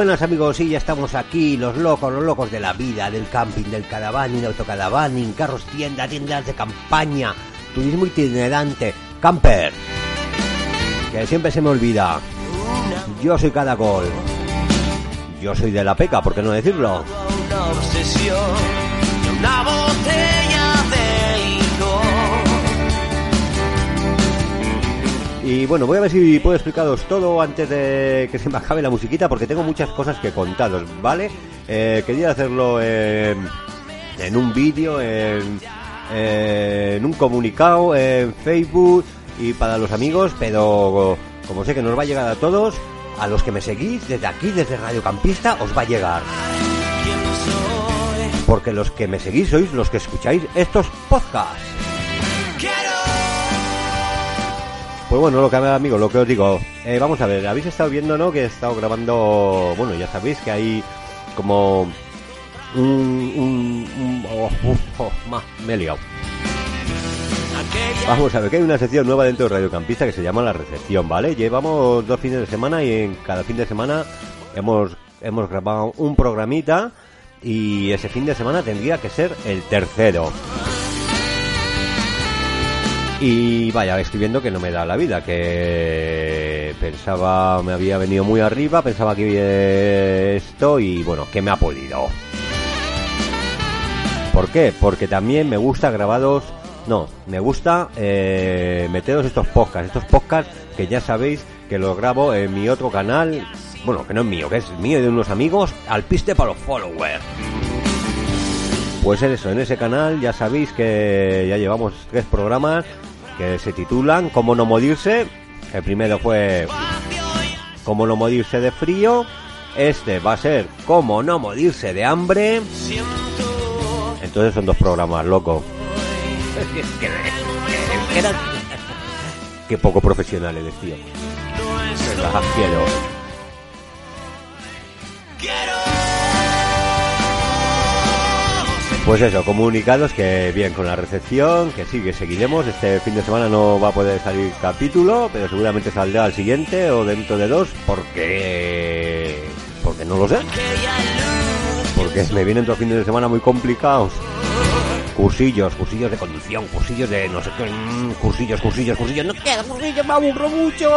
buenas amigos, y ya estamos aquí, los locos, los locos de la vida, del camping, del caravaning, autocaravaning, carros tienda, tiendas de campaña, turismo itinerante, camper. Que siempre se me olvida. Yo soy Cadacol. Yo soy de la peca, ¿por qué no decirlo? Y bueno, voy a ver si puedo explicaros todo antes de que se me acabe la musiquita, porque tengo muchas cosas que contaros, ¿vale? Eh, quería hacerlo en, en un vídeo, en, en un comunicado, en Facebook y para los amigos, pero como sé que nos va a llegar a todos, a los que me seguís desde aquí, desde Radio Campista, os va a llegar. Porque los que me seguís sois los que escucháis estos podcasts. Pues bueno, lo que amigos, lo que os digo, eh, vamos a ver, habéis estado viendo, ¿no? Que he estado grabando, bueno, ya sabéis que hay como un, un, un- oh, oh, ma, me he liado. Vamos a ver que hay una sección nueva dentro de Radio Campista que se llama La Recepción, ¿vale? Llevamos dos fines de semana y en cada fin de semana hemos, hemos grabado un programita y ese fin de semana tendría que ser el tercero. Y vaya, estoy viendo que no me da la vida, que pensaba, me había venido muy arriba, pensaba que esto y bueno, que me ha podido. ¿Por qué? Porque también me gusta grabados, no, me gusta eh, meteros estos podcasts, estos podcasts que ya sabéis que los grabo en mi otro canal, bueno, que no es mío, que es mío y de unos amigos, al piste para los followers. Pues en eso, en ese canal ya sabéis que ya llevamos tres programas que se titulan Cómo no morirse. El primero fue Cómo no morirse de frío. Este va a ser Cómo no morirse de hambre. Entonces son dos programas, loco. Qué poco profesional eres, tío. quiero. Pues eso, comunicados que bien con la recepción, que sí, que seguiremos. Este fin de semana no va a poder salir capítulo, pero seguramente saldrá al siguiente o dentro de dos, porque... Porque no lo sé. Porque me vienen dos fines de semana muy complicados. Cursillos, cursillos de conducción, cursillos de no sé qué, mm, cursillos, cursillos, cursillos. No quiero cursillos, me aburro mucho.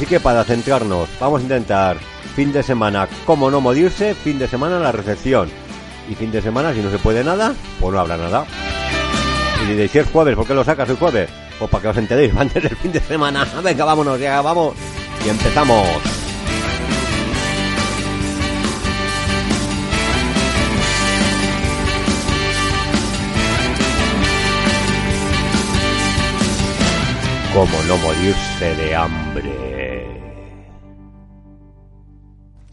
Así que para centrarnos, vamos a intentar fin de semana cómo no morirse, fin de semana la recepción. Y fin de semana, si no se puede nada, pues no habrá nada. Y diréis, si es jueves, ¿por qué lo sacas el jueves? Pues para que os enteréis antes del fin de semana. Venga, vámonos, ya vamos. Y empezamos. Cómo no morirse de hambre.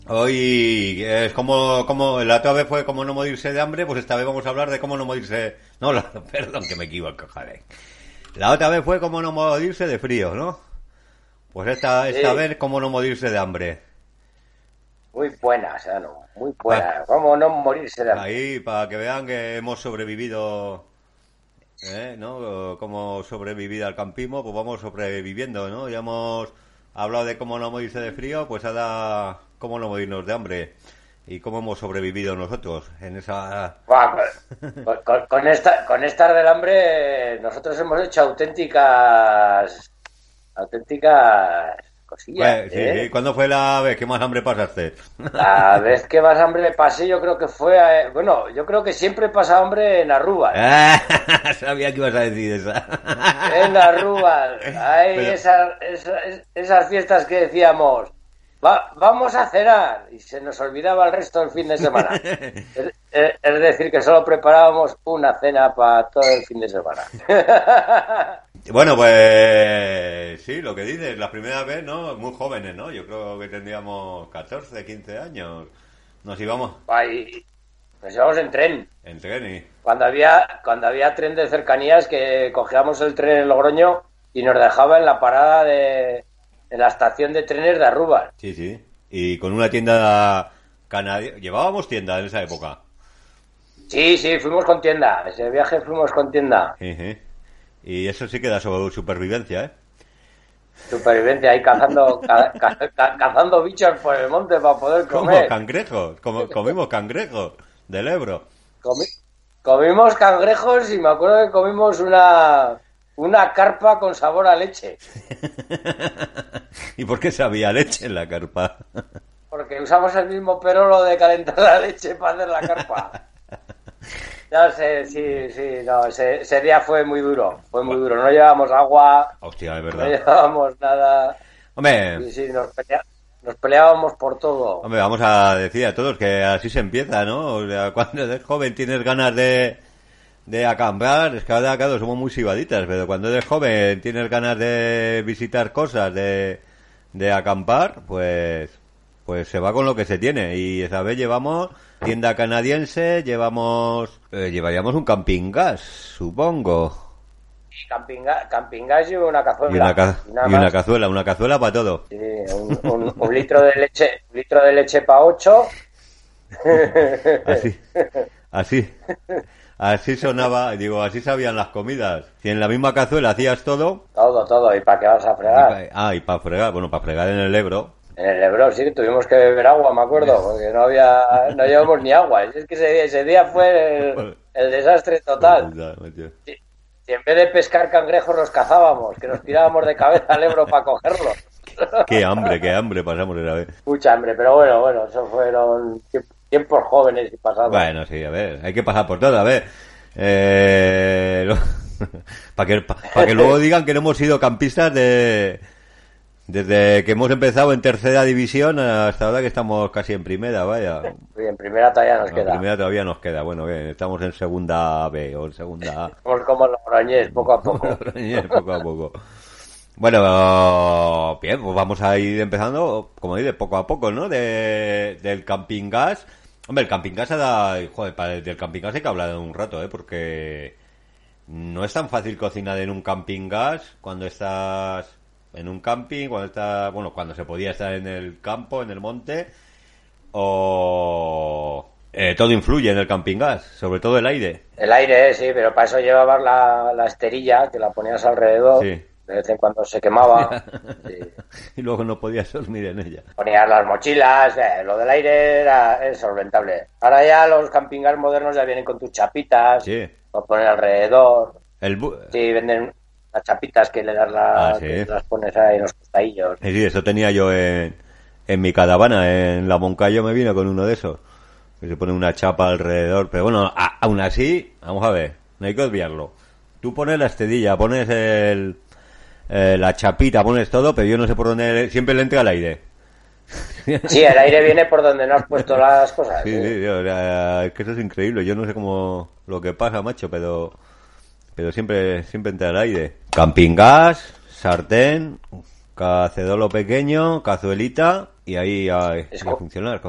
Hoy es como, como la otra vez fue como no morirse de hambre, pues esta vez vamos a hablar de cómo no morirse. No, la- perdón que me equivoco, joder. La otra vez fue como no morirse de frío, ¿no? Pues esta, esta Sí. vez cómo no morirse de hambre. Muy buenas, Ano, muy buenas. ¿Cómo no morirse de hambre? Ahí, para que vean que hemos sobrevivido, ¿eh? ¿no? Como sobrevivido al campismo, pues vamos sobreviviendo, ¿no? Ya hemos hablado de cómo no morirse de frío, pues ahora cómo no morirnos de hambre. Y cómo hemos sobrevivido nosotros en esa... Con, con- con esta, con esta del hambre, nosotros hemos hecho auténticas. auténticas cosillas. Sí, ¿eh? sí. ¿Cuándo fue la vez que más hambre pasaste? La vez que más hambre pasé, yo creo que fue. eh, bueno, yo creo que siempre pasa hambre en Aruba. Ah, Sabía que ibas a decir esa. En Aruba. Hay Pero- esas, esas, esas fiestas que decíamos. Va- vamos a cenar. Y se nos olvidaba el resto del fin de semana. es, es- es decir, que solo preparábamos una cena para todo el fin de semana. Bueno, pues sí, lo que dices, la primera vez, ¿no? Muy jóvenes, ¿no? Yo creo que tendríamos 14, 15 años. Nos íbamos Ahí nos íbamos en tren. en tren y... Cuando había, cuando había tren de cercanías que cogíamos el tren en Logroño y nos dejaba en la parada de en la estación de trenes de Arrubas. Sí, sí. Y con una tienda canadiense... Llevábamos tienda en esa época. Sí, sí, fuimos con tienda. Ese viaje fuimos con tienda. Y eso sí que da sobre supervivencia, ¿eh? Supervivencia ahí cazando, ca- ca- ca- cazando bichos por el monte para poder comer. cangrejos, como comimos cangrejos del Ebro. Comi- comimos cangrejos y me acuerdo que comimos una, una carpa con sabor a leche. ¿Y por qué sabía leche en la carpa? Porque usamos el mismo perolo de calentar la leche para hacer la carpa. Ya sé, sí, sí, no, ese, ese día fue muy duro, fue muy duro. No llevábamos agua, Hostia, es no verdad. llevábamos nada. Sí, Hombre, sí, nos, pelea- nos peleábamos por todo. hombre, vamos a decir a todos que así se empieza, ¿no? O sea, cuando eres joven tienes ganas de, de acampar, es que ahora, claro, somos muy sibaditas, pero cuando eres joven tienes ganas de visitar cosas, de, de acampar, pues, pues se va con lo que se tiene. Y esa vez llevamos tienda canadiense, llevamos, eh, llevaríamos un camping gas, supongo. Camping, ga- camping gas y una cazuela. Y una, ca- y nada y una más. cazuela, una cazuela para todo. Sí, un, un- un litro de leche, un litro de leche para ocho. Así, así, así sonaba, digo, así sabían las comidas. Si en la misma cazuela hacías todo, Todo, todo. ¿Y para qué vas a fregar? ah, y para fregar, bueno, para fregar en el Ebro, En el Ebro sí tuvimos que beber agua, me acuerdo, porque no había, no llevamos ni agua. Es que ese día, ese día fue el, el desastre total. Si, si en vez de pescar cangrejos los cazábamos, que nos tirábamos de cabeza al Ebro para cogerlos. Qué hambre, qué hambre pasamos esa vez. Mucha hambre, pero bueno, bueno, eso fueron tiempos jóvenes y pasados. Bueno, sí, a ver, hay que pasar por todo, a ver. Eh, para que, para que luego digan que no hemos sido campistas de, desde que hemos empezado en tercera división hasta ahora que estamos casi en primera, vaya. Y en primera todavía nos queda. primera todavía nos queda, bueno, bien, estamos en segunda B o en segunda A. Somos como los Logroñés, poco a poco. poco a poco. Bueno, bien, pues vamos a ir empezando, como dice, poco a poco, ¿no? De, del camping gas. Hombre, el camping gas ha dado, joder, para- del camping gas hay que hablar un rato, ¿eh? Porque no es tan fácil cocinar en un camping gas cuando estás en un camping, cuando estás, bueno, cuando se podía estar en el campo, en el monte, o... eh, todo influye en el camping gas, sobre todo el aire. El aire, sí, pero para eso llevabas la, la esterilla que la ponías alrededor. Sí. De vez en cuando se quemaba. sí. Y luego no podías dormir en ella. Ponías las mochilas, eh, lo del aire era solventable. Ahora ya los camping gas modernos ya vienen con tus chapitas, Sí. lo ponen alrededor. El bu- Sí, venden las chapitas que le das la, Ah, sí. que las pones ahí en los costadillos. Sí, sí, eso tenía yo en, en mi caravana, en la Moncayo me vino con uno de esos. Que se pone una chapa alrededor, pero bueno, a- aún así, vamos a ver, no hay que obviarlo. Tú pones la estedilla, pones el, eh, la chapita, pones todo, pero yo no sé por dónde, siempre le entra el aire. Sí, el aire viene por donde no has puesto las cosas. Sí, ¿eh? sí, sí, o sea, es que eso es increíble, yo no sé cómo, lo que pasa, macho, pero, pero siempre, siempre entra el aire. Camping gas, sartén, cacedolo pequeño, cazuelita, y ahí a, Es funcionar.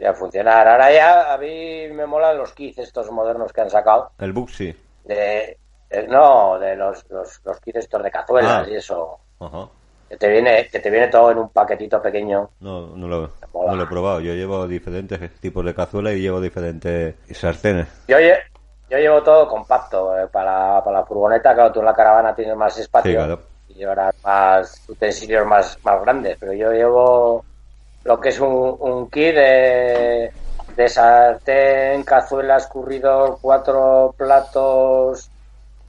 ya funcionar. Ahora ya a mí me molan los kits estos modernos que han sacado. El Buxi. De, de- no, de los, los, los kits estos de cazuelas Ah. y eso. Ajá. Que te viene, que te viene todo en un paquetito pequeño. No, no lo, no lo he probado. Yo llevo diferentes tipos de cazuela y llevo diferentes sartenes. Yo, lle- yo llevo todo compacto. eh, para, para la furgoneta, claro, tú en la caravana tienes más espacio. Sí, claro. Y llevarás más utensilios más, más grandes. Pero yo llevo lo que es un, un kit de, de sartén, cazuela, escurridor, cuatro platos,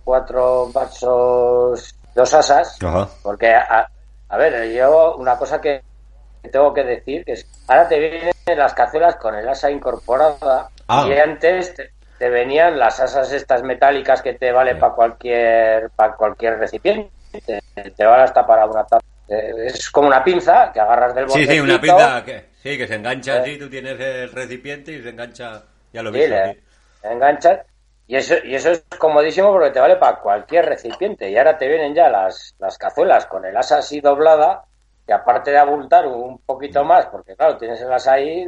cuatro vasos, dos asas. Ajá. Porque, a, a ver, yo una cosa que tengo que decir que es, ahora te vienen las cazuelas con el asa incorporada Ah. y antes te, te venían las asas estas metálicas que te vale para cualquier para cualquier recipiente, te, te vale hasta para una taza Eh, es como una pinza que agarras del Sí, sí, una pinza que, sí, que se engancha Eh. así, tú tienes el recipiente y se engancha, ya lo Sí, viste. le enganchas. Y eso, y eso es comodísimo porque te vale para cualquier recipiente. Y ahora te vienen ya las, las cazuelas con el asa así doblada, que aparte de abultar un poquito más, porque claro, tienes el asa ahí,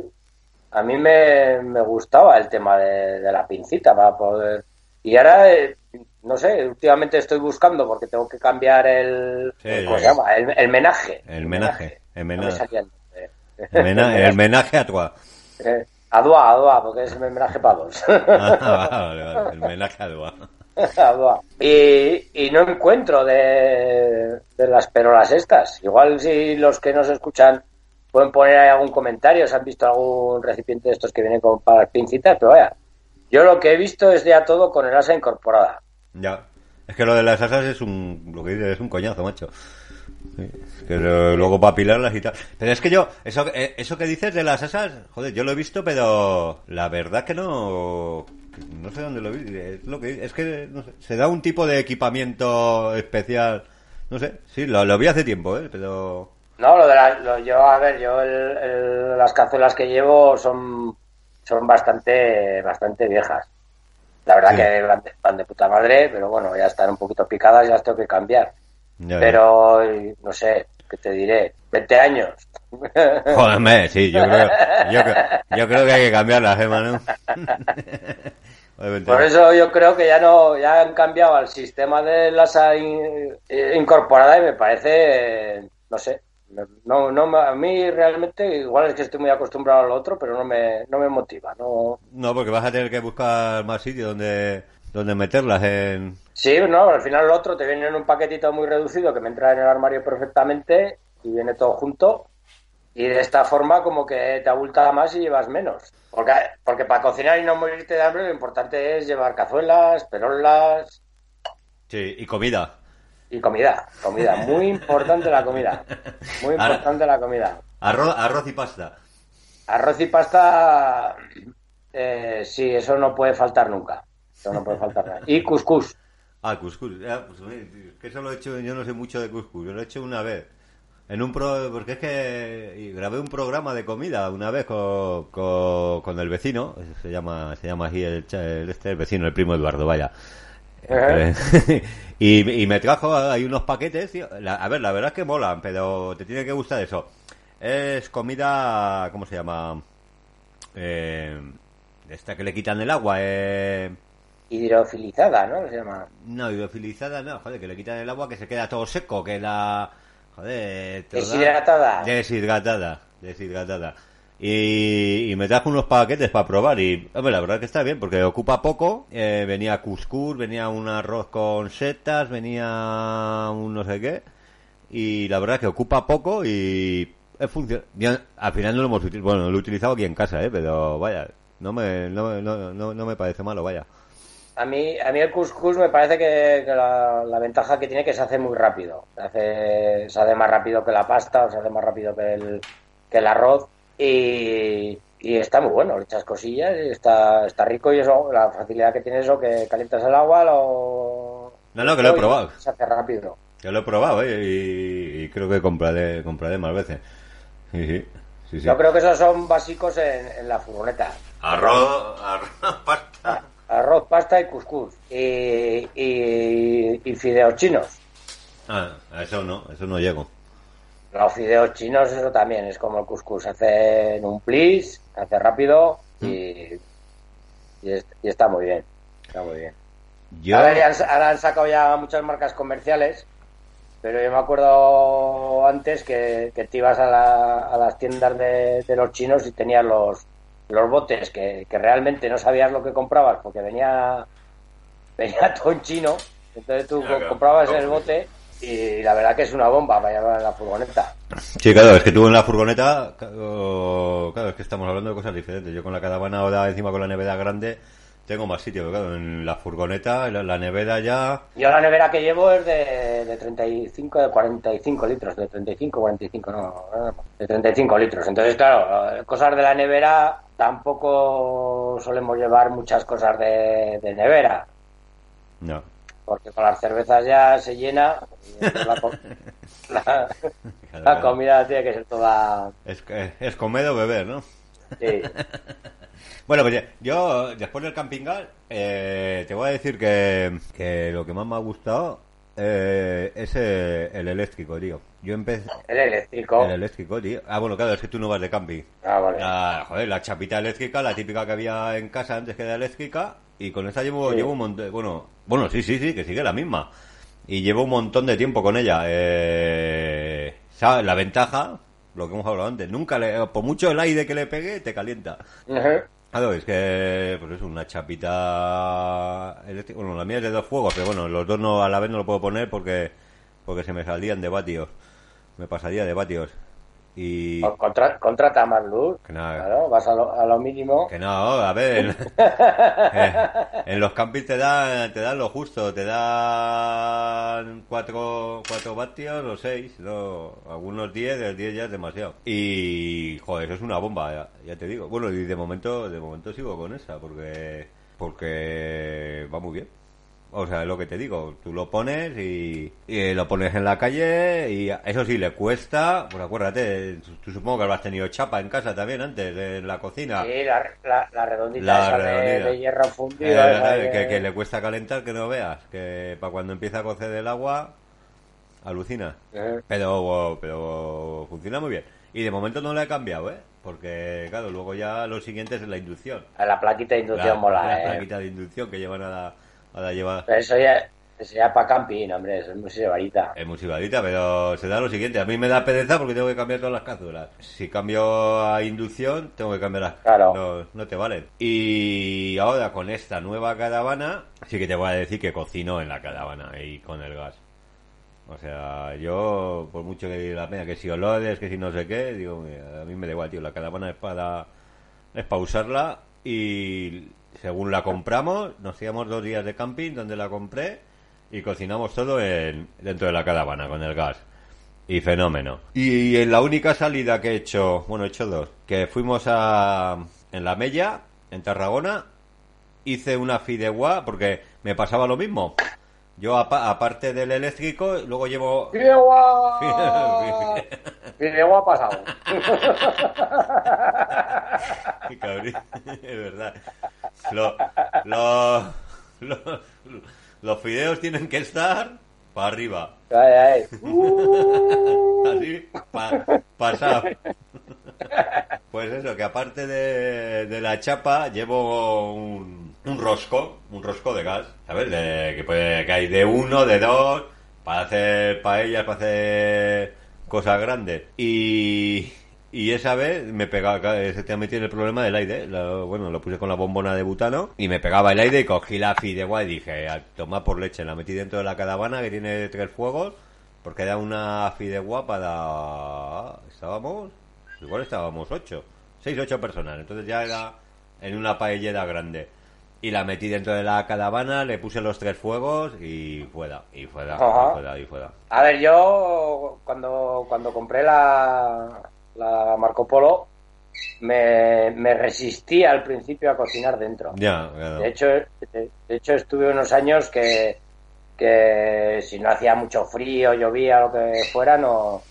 a mí me, me gustaba el tema de, de la pincita para poder... Y ahora, eh, no sé, últimamente estoy buscando porque tengo que cambiar el... Sí, ¿Cómo sí. se llama? El, el menaje. El menaje, el menaje. el mena- el menaje a tu. Eh, Adua, adua, porque es el menaje para dos. Ah, vale, vale, el menaje a Dua. Adua. Y, y no encuentro de, de las perolas estas. Igual si los que nos escuchan pueden poner ahí algún comentario, si han visto algún recipiente de estos que vienen con para las pincitas, pero vaya, yo lo que he visto es ya todo con el asa incorporada. Ya. Es que lo de las asas es un, lo que dices, es un coñazo, macho. Que luego para apilarlas y tal. Pero es que yo, eso, eh, eso que dices de las asas, joder, yo lo he visto, pero la verdad que no, no sé dónde lo vi. Es lo que, es que, no sé, se da un tipo de equipamiento especial. No sé, sí, lo, lo vi hace tiempo, eh, pero... No, lo de la, lo- yo, a ver, yo el- el- las cazuelas que llevo son, son bastante, bastante viejas. La verdad Sí. que van de, van de puta madre, pero bueno, ya están un poquito picadas, ya las tengo que cambiar. Ya. Pero, no sé, ¿qué te diré? 20 años. Joder, sí, yo creo, yo, creo- yo creo que hay que cambiarlas, eh, Manu. Joder, vente. Por eso yo creo que ya no ya han cambiado al sistema de asa in- eh, incorporada y me parece, no sé, no, no, a mí realmente igual es que estoy muy acostumbrado a lo otro, pero no me, no me motiva. No, No, porque vas a tener que buscar más sitios donde, donde meterlas en... Sí, no, al final lo otro te viene en un paquetito muy reducido que me entra en el armario perfectamente y viene todo junto. Y de esta forma como que te abulta más y llevas menos. Porque, porque para cocinar y no morirte de hambre lo importante es llevar cazuelas, perolas Sí, y comida. y comida. Comida, muy importante la comida. Muy importante la comida. Arroz, arroz y pasta. Arroz y pasta, eh, sí, eso no puede faltar nunca. Eso no puede faltar nada. Y cuscús. Ah, cuscús. Pues, que eso lo he hecho, yo no sé mucho de cuscús, yo lo he hecho una vez. En un pro, porque es que grabé un programa de comida una vez con, con, con el vecino, se llama, se llama así el, el este, el vecino, el primo Eduardo, vaya. Y, y me trajo hay unos paquetes, tío. La- a ver, la verdad es que molan, pero te tiene que gustar eso. Es comida, ¿cómo se llama? Eh, esta que le quitan el agua, eh, Hidrofilizada, ¿no? Se llama. no, hidrofilizada, no, joder, que le quitan el agua que se queda todo seco, que la... Joder, te lo da- Deshidratada. Deshidratada, deshidratada. Y, y me trajo unos paquetes para probar y, hombre, la verdad que está bien porque ocupa poco. Eh, venía cuscús, venía un arroz con setas, venía un no sé qué. Y la verdad que ocupa poco y es funcio- ya, al final no lo hemos utilizado, bueno, lo he utilizado aquí en casa, eh, pero vaya, no me, no, no, no, no me parece malo, vaya. A mí, a mí el couscous me parece que, que la, la ventaja que tiene es que se hace muy rápido. Se hace, se hace más rápido que la pasta, o se hace más rápido que el, que el arroz. Y, y está muy bueno, le echas cosillas y está, está rico. Y eso, la facilidad que tiene eso, que calientas el agua, lo. No, no, que lo he probado. Se hace rápido. Yo lo he probado, ¿eh? Y, y creo que compraré, compraré más veces. Sí, sí. sí, sí. Yo creo que esos son básicos en, en la furgoneta. Arroz, arroz, pasta. Arroz, pasta y couscous. Y, y, y fideos chinos. Ah, a eso no, a eso no llego. Los fideos chinos, eso también es como el couscous. Se hace en un plis, hace rápido y, y, es- y está muy bien. Está muy bien. Yo, Ahora, ya han, ahora han sacado ya muchas marcas comerciales, pero yo me acuerdo antes que, que te ibas a, la- a las tiendas de, de los chinos y tenías los, los botes que, que realmente no sabías lo que comprabas porque venía, venía todo en chino. Entonces tú Claro, comprabas claro. el bote y la verdad que es una bomba para llevar en la furgoneta. sí, claro, es que tú en la furgoneta, claro, claro, es que estamos hablando de cosas diferentes. Yo con la caravana ahora encima con la nevera grande tengo más sitio, pero claro, en la furgoneta, la, la nevera ya... Yo la nevera que llevo es de, de 35, de 45 litros, de 35, 45, no, de 35 litros. Entonces, claro, cosas de la nevera tampoco solemos llevar muchas cosas de, de nevera. No. porque con las cervezas ya se llena. y la, co- la- la comida tiene que ser toda. Es, es comer o beber, ¿no? Sí. Bueno, pues ya- yo, después del camping gas, eh, te voy a decir que, que lo que más me ha gustado eh, es eh, el eléctrico, tío. Yo empecé... El eléctrico. El eléctrico, tío. Ah, bueno, claro, es que tú no vas de camping. Ah, vale. La, joder, la chapita eléctrica, la típica que había en casa antes que era eléctrica, y con esta llevo, Sí. llevo un montón, bueno, bueno, sí, sí, sí, que sigue la misma. Y llevo un montón de tiempo con ella. Eh, ¿sabes? La ventaja, lo que hemos hablado antes, nunca le, por mucho el aire que le pegue, te calienta. Es que, pues es una chapita eléctrica. Bueno, la mía es de dos fuegos, pero bueno, los dos no a la vez no lo puedo poner porque, porque se me salían de vatios. Me pasaría de vatios. Y. Con- contra- contrata más luz. Que nada. Claro, vas a lo, a lo mínimo. Que no, a ver, en, eh, en los campings te dan, te dan lo justo, te dan cuatro, cuatro vatios o seis, no, algunos diez, el diez ya es demasiado. Y, joder, eso es una bomba, ya, ya te digo. Bueno, y de momento, de momento sigo con esa, porque, porque va muy bien. O sea, es lo que te digo, tú lo pones y, y lo pones en la calle y eso sí, le cuesta, pues acuérdate, tú, tú supongo que habrás tenido chapa en casa también antes, en la cocina. Sí, la, la, la redondita La esa de- redondita. De, hierro fundido. Eh, eh, que, que le cuesta calentar, que no veas, que para cuando empieza a cocer el agua, alucina. Ujú. Pero, pero funciona muy bien. Y de momento no la he cambiado, ¿eh? Porque, claro, luego ya lo siguiente es la inducción. La plaquita de inducción La, mola, la eh. plaquita de inducción que llevan a la, llevar. Pero eso ya, ya para camping, hombre, eso es muy varita. Es muy chivadita, pero se da lo siguiente. A mí me da pereza porque tengo que cambiar todas las cápsulas. Si cambio a inducción, tengo que cambiar las Claro. No, no te valen. Y ahora con esta nueva caravana, sí que te voy a decir que cocino en la caravana y con el gas. O sea, yo, por mucho que la pena, que si olores, que si no sé qué, digo, mira, a mí me da igual, tío. La caravana es para, es para usarla y según la compramos, nos íbamos dos días de camping donde la compré y cocinamos todo en, dentro de la caravana con el gas. Y fenómeno. Y en la única salida que he hecho, bueno, he hecho dos, que fuimos a, en la Mella, en Tarragona, hice una fideuá porque me pasaba lo mismo. Yo, apa- aparte del eléctrico, luego llevo... Fideuá ha pasado. Qué cabrón, es verdad. Lo- lo- lo- los fideos tienen que estar para arriba. Ay, ay. Así, pa- pasado. Pues eso, que aparte de, de la chapa, llevo un, un rosco, un rosco de gas, ¿sabes? De, que, puede, que hay de uno, de dos, para hacer paellas, para hacer cosas grandes. Y, y esa vez me pegaba, también tiene el problema del aire. Lo- bueno, lo puse con la bombona de butano y me pegaba el aire y cogí la fideuá y dije, a tomar por leche, la metí dentro de la caravana que tiene tres fuegos porque era una fideuá para... Estábamos... Igual estábamos ocho. Seis, ocho personas. Entonces ya era en una paellera grande. Y la metí dentro de la caravana, le puse los tres fuegos y fuera, y fuera, Ajá. y fuera, y fuera. A ver, yo cuando, cuando compré la, la Marco Polo me, me resistí al principio a cocinar dentro. Ya, claro. De hecho, de, de hecho estuve unos años que, que si no hacía mucho frío, llovía, lo que fuera, no,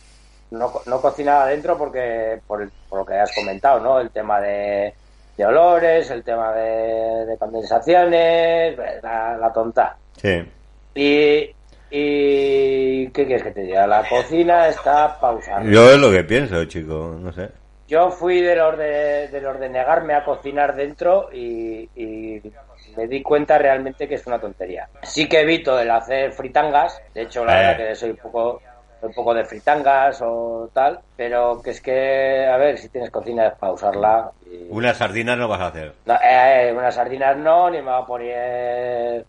no, no cocinaba dentro porque por lo que has comentado, ¿no? El tema de, de olores, el tema de, de condensaciones, la, la tonta. Sí. Y, y ¿qué quieres que te diga? La cocina está pausada. Yo es lo que pienso, chico, no sé. Yo fui de los de, de los de negarme a cocinar dentro y, y me di cuenta realmente que es una tontería. Sí que evito el hacer fritangas, de hecho la Eh. verdad que soy un poco un poco de fritangas o tal, pero que es que, a ver, si tienes cocina es pausarla. Y... Unas sardinas no vas a hacer. No, eh, unas sardinas no, ni me va a poner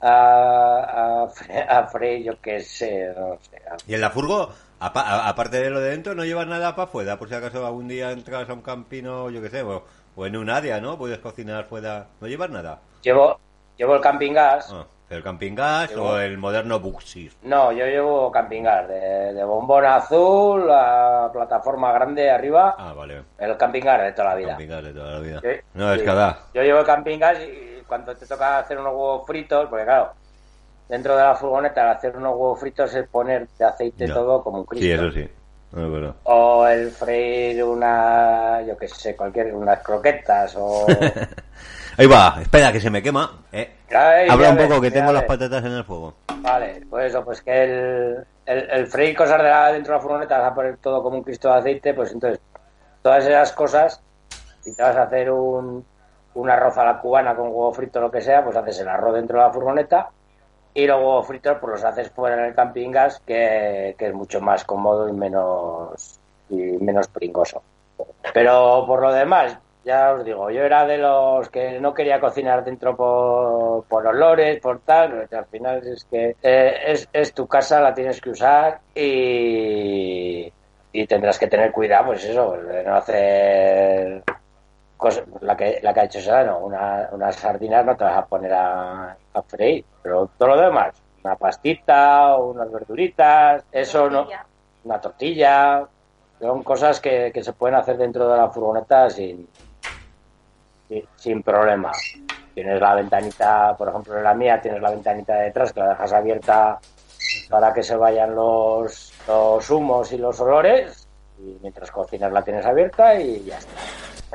a, a, a freír, yo qué sé, no sé. ¿Y en la furgo, aparte de lo de dentro, no llevas nada para afuera? Por si acaso algún día entras a un campino, yo qué sé, o, o en un área, ¿no? Puedes cocinar fuera. ¿No llevas nada? Llevo, llevo el camping gas. Ah, ¿El camping gas Llevo- o el moderno Buxis? No, yo llevo camping gas, de, de bombón azul, la plataforma grande arriba, Ah, vale. el camping gas de toda la vida. Camping gas de toda la vida. No, es sí. cada. Yo llevo el camping gas y cuando te toca hacer unos huevos fritos, porque claro, dentro de la furgoneta al hacer unos huevos fritos es poner de aceite Ya. todo como un cristo. Sí, eso sí. O el freír una, yo qué sé, cualquier, unas croquetas o... Ahí va, espera que se me quema. Eh. Ay, Habla un ves, poco que tengo las patatas en el fuego. Vale, pues eso, pues que el, el, el freír cosas de la, dentro de la furgoneta vas a poner todo como un cristo de aceite, pues entonces todas esas cosas, si te vas a hacer un, un arroz a la cubana con huevo frito o lo que sea, pues haces el arroz dentro de la furgoneta y los huevos fritos pues los haces fuera en el camping gas, que, que es mucho más cómodo y menos, y menos pringoso. Pero por lo demás, ya os digo, yo era de los que no quería cocinar dentro por, por olores, por tal, al final es que eh, es, es tu casa, la tienes que usar y, y tendrás que tener cuidado, pues eso, de no hacer cosas, la que, la que ha hecho Serrano, una, unas sardinas no te vas a poner a, a freír, pero todo lo demás, una pastita o unas verduritas, eso no, una tortilla, son cosas que, que se pueden hacer dentro de la furgoneta sin, sin, problema. Tienes la ventanita, por ejemplo, en la mía tienes la ventanita de detrás que la dejas abierta para que se vayan los, los humos y los olores y mientras cocinas la tienes abierta y ya está.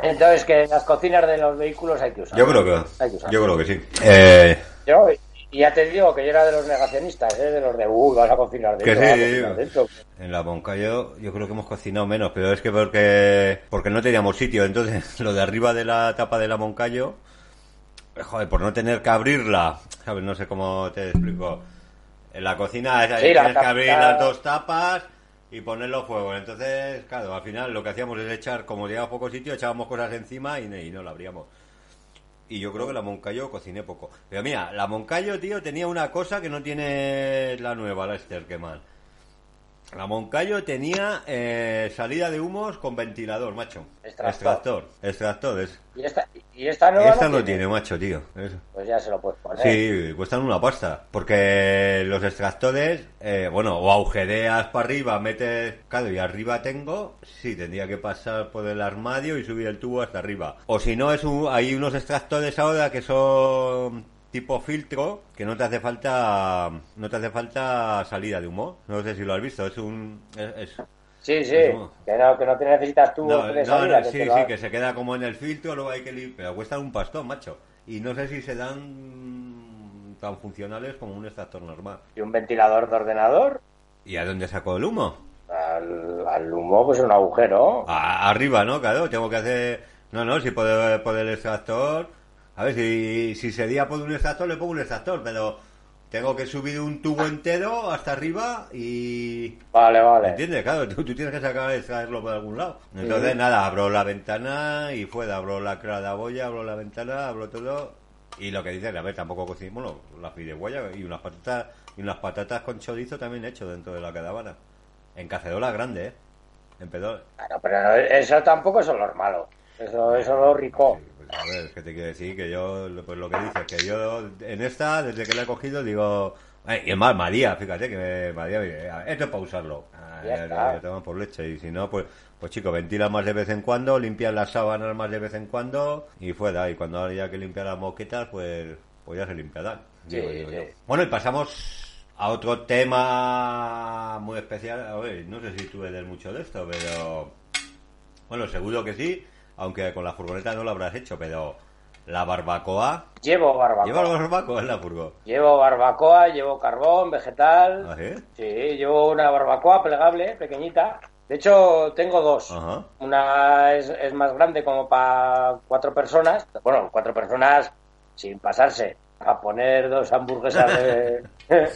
Entonces que las cocinas de los vehículos hay que usar. Yo creo que, Hay que usar. yo creo que sí. Eh, Yo- y ya te digo que yo era de los negacionistas, ¿eh? de los de, uy, vas a cocinar Que dentro, a sí. cocinar dentro. En la Moncayo yo creo que hemos cocinado menos, pero es que porque porque no teníamos sitio, entonces lo de arriba de la tapa de la Moncayo, joder, por no tener que abrirla, ¿sabes? No sé cómo te explico. En la cocina es- Sí, la tienes que abrir las dos tapas y ponerlo fuego. Entonces, claro, al final lo que hacíamos es echar, como llegaba poco sitio, echábamos cosas encima y, y no la abríamos. Y yo creo que la Moncayo cociné poco. Pero mira, la Moncayo, tío, tenía una cosa que no tiene la nueva, la Sterkeman. La Moncayo tenía eh, salida de humos con ventilador, macho. Extractor. Extractor. Extractor. Es... Y esta, y esta nueva Esta no no tiene, macho, tío. Es- Pues ya se lo puedes poner. Sí, cuestan una pasta. Porque los extractores, eh, bueno, o agujereas para arriba, metes. Claro, y arriba tengo. Sí, tendría que pasar por el armario y subir el tubo hasta arriba. O si no, es un, hay unos extractores ahora que son tipo filtro que no te hace falta no te hace falta salida de humo no sé si lo has visto es un es- es- Sí, sí, que no, que no te necesitas tú no, no, salida, no, que sí, lo sí, que se queda como en el filtro, luego hay que limpiar, pero cuestan un pastón, macho. Y no sé si se dan tan funcionales como un extractor normal. y un ventilador de ordenador ¿Y a dónde sacó el humo? al, al humo, pues un agujero. A- arriba, ¿no? Claro, tengo que hacer... No, no, si por, por el extractor... A ver, si, si sería por un extractor, le pongo un extractor, pero tengo que subir un tubo entero hasta arriba y... Vale, vale. ¿Entiendes? Claro, tú, tú tienes que sacar extraerlo por algún lado. Entonces, nada, abro la ventana y fuera, abro la la boya, abro la ventana, abro todo. Y lo que dicen, a ver, tampoco cocino, bueno, la fideuaya y unas patatas y unas patatas con chorizo también hecho dentro de la caravana. En cacerola grande, ¿eh? En pedal. Bueno, pero no, eso tampoco son los malos. Eso, eso es lo rico. Sí, a ver, es que te quiero decir que yo, pues lo que dices, que yo en esta, desde que la he cogido, digo. y es más, María, fíjate que me- María "Ah, esto es para usarlo. Ah, está. ya toman por leche. Y si no, pues, pues chico, ventila más de vez en cuando, limpias las sábanas más de vez en cuando y fuera. Y cuando haya que limpiar las moquetas, pues, pues ya se limpiarán. Sí, sí. Bueno, y pasamos a otro tema muy especial. A ver, no sé si tú eres mucho de esto, pero. Bueno, seguro que sí, aunque con la furgoneta no lo habrás hecho, pero la barbacoa. Llevo barbacoa. ¿Lleva la barbacoa en la furgo? Llevo barbacoa, llevo carbón, vegetal. ¿Ah, sí? Sí, llevo una barbacoa plegable, pequeñita. De hecho, tengo dos. Ajá. Una es, es más grande como para cuatro personas. Bueno, cuatro personas sin pasarse. A poner dos hamburguesas de...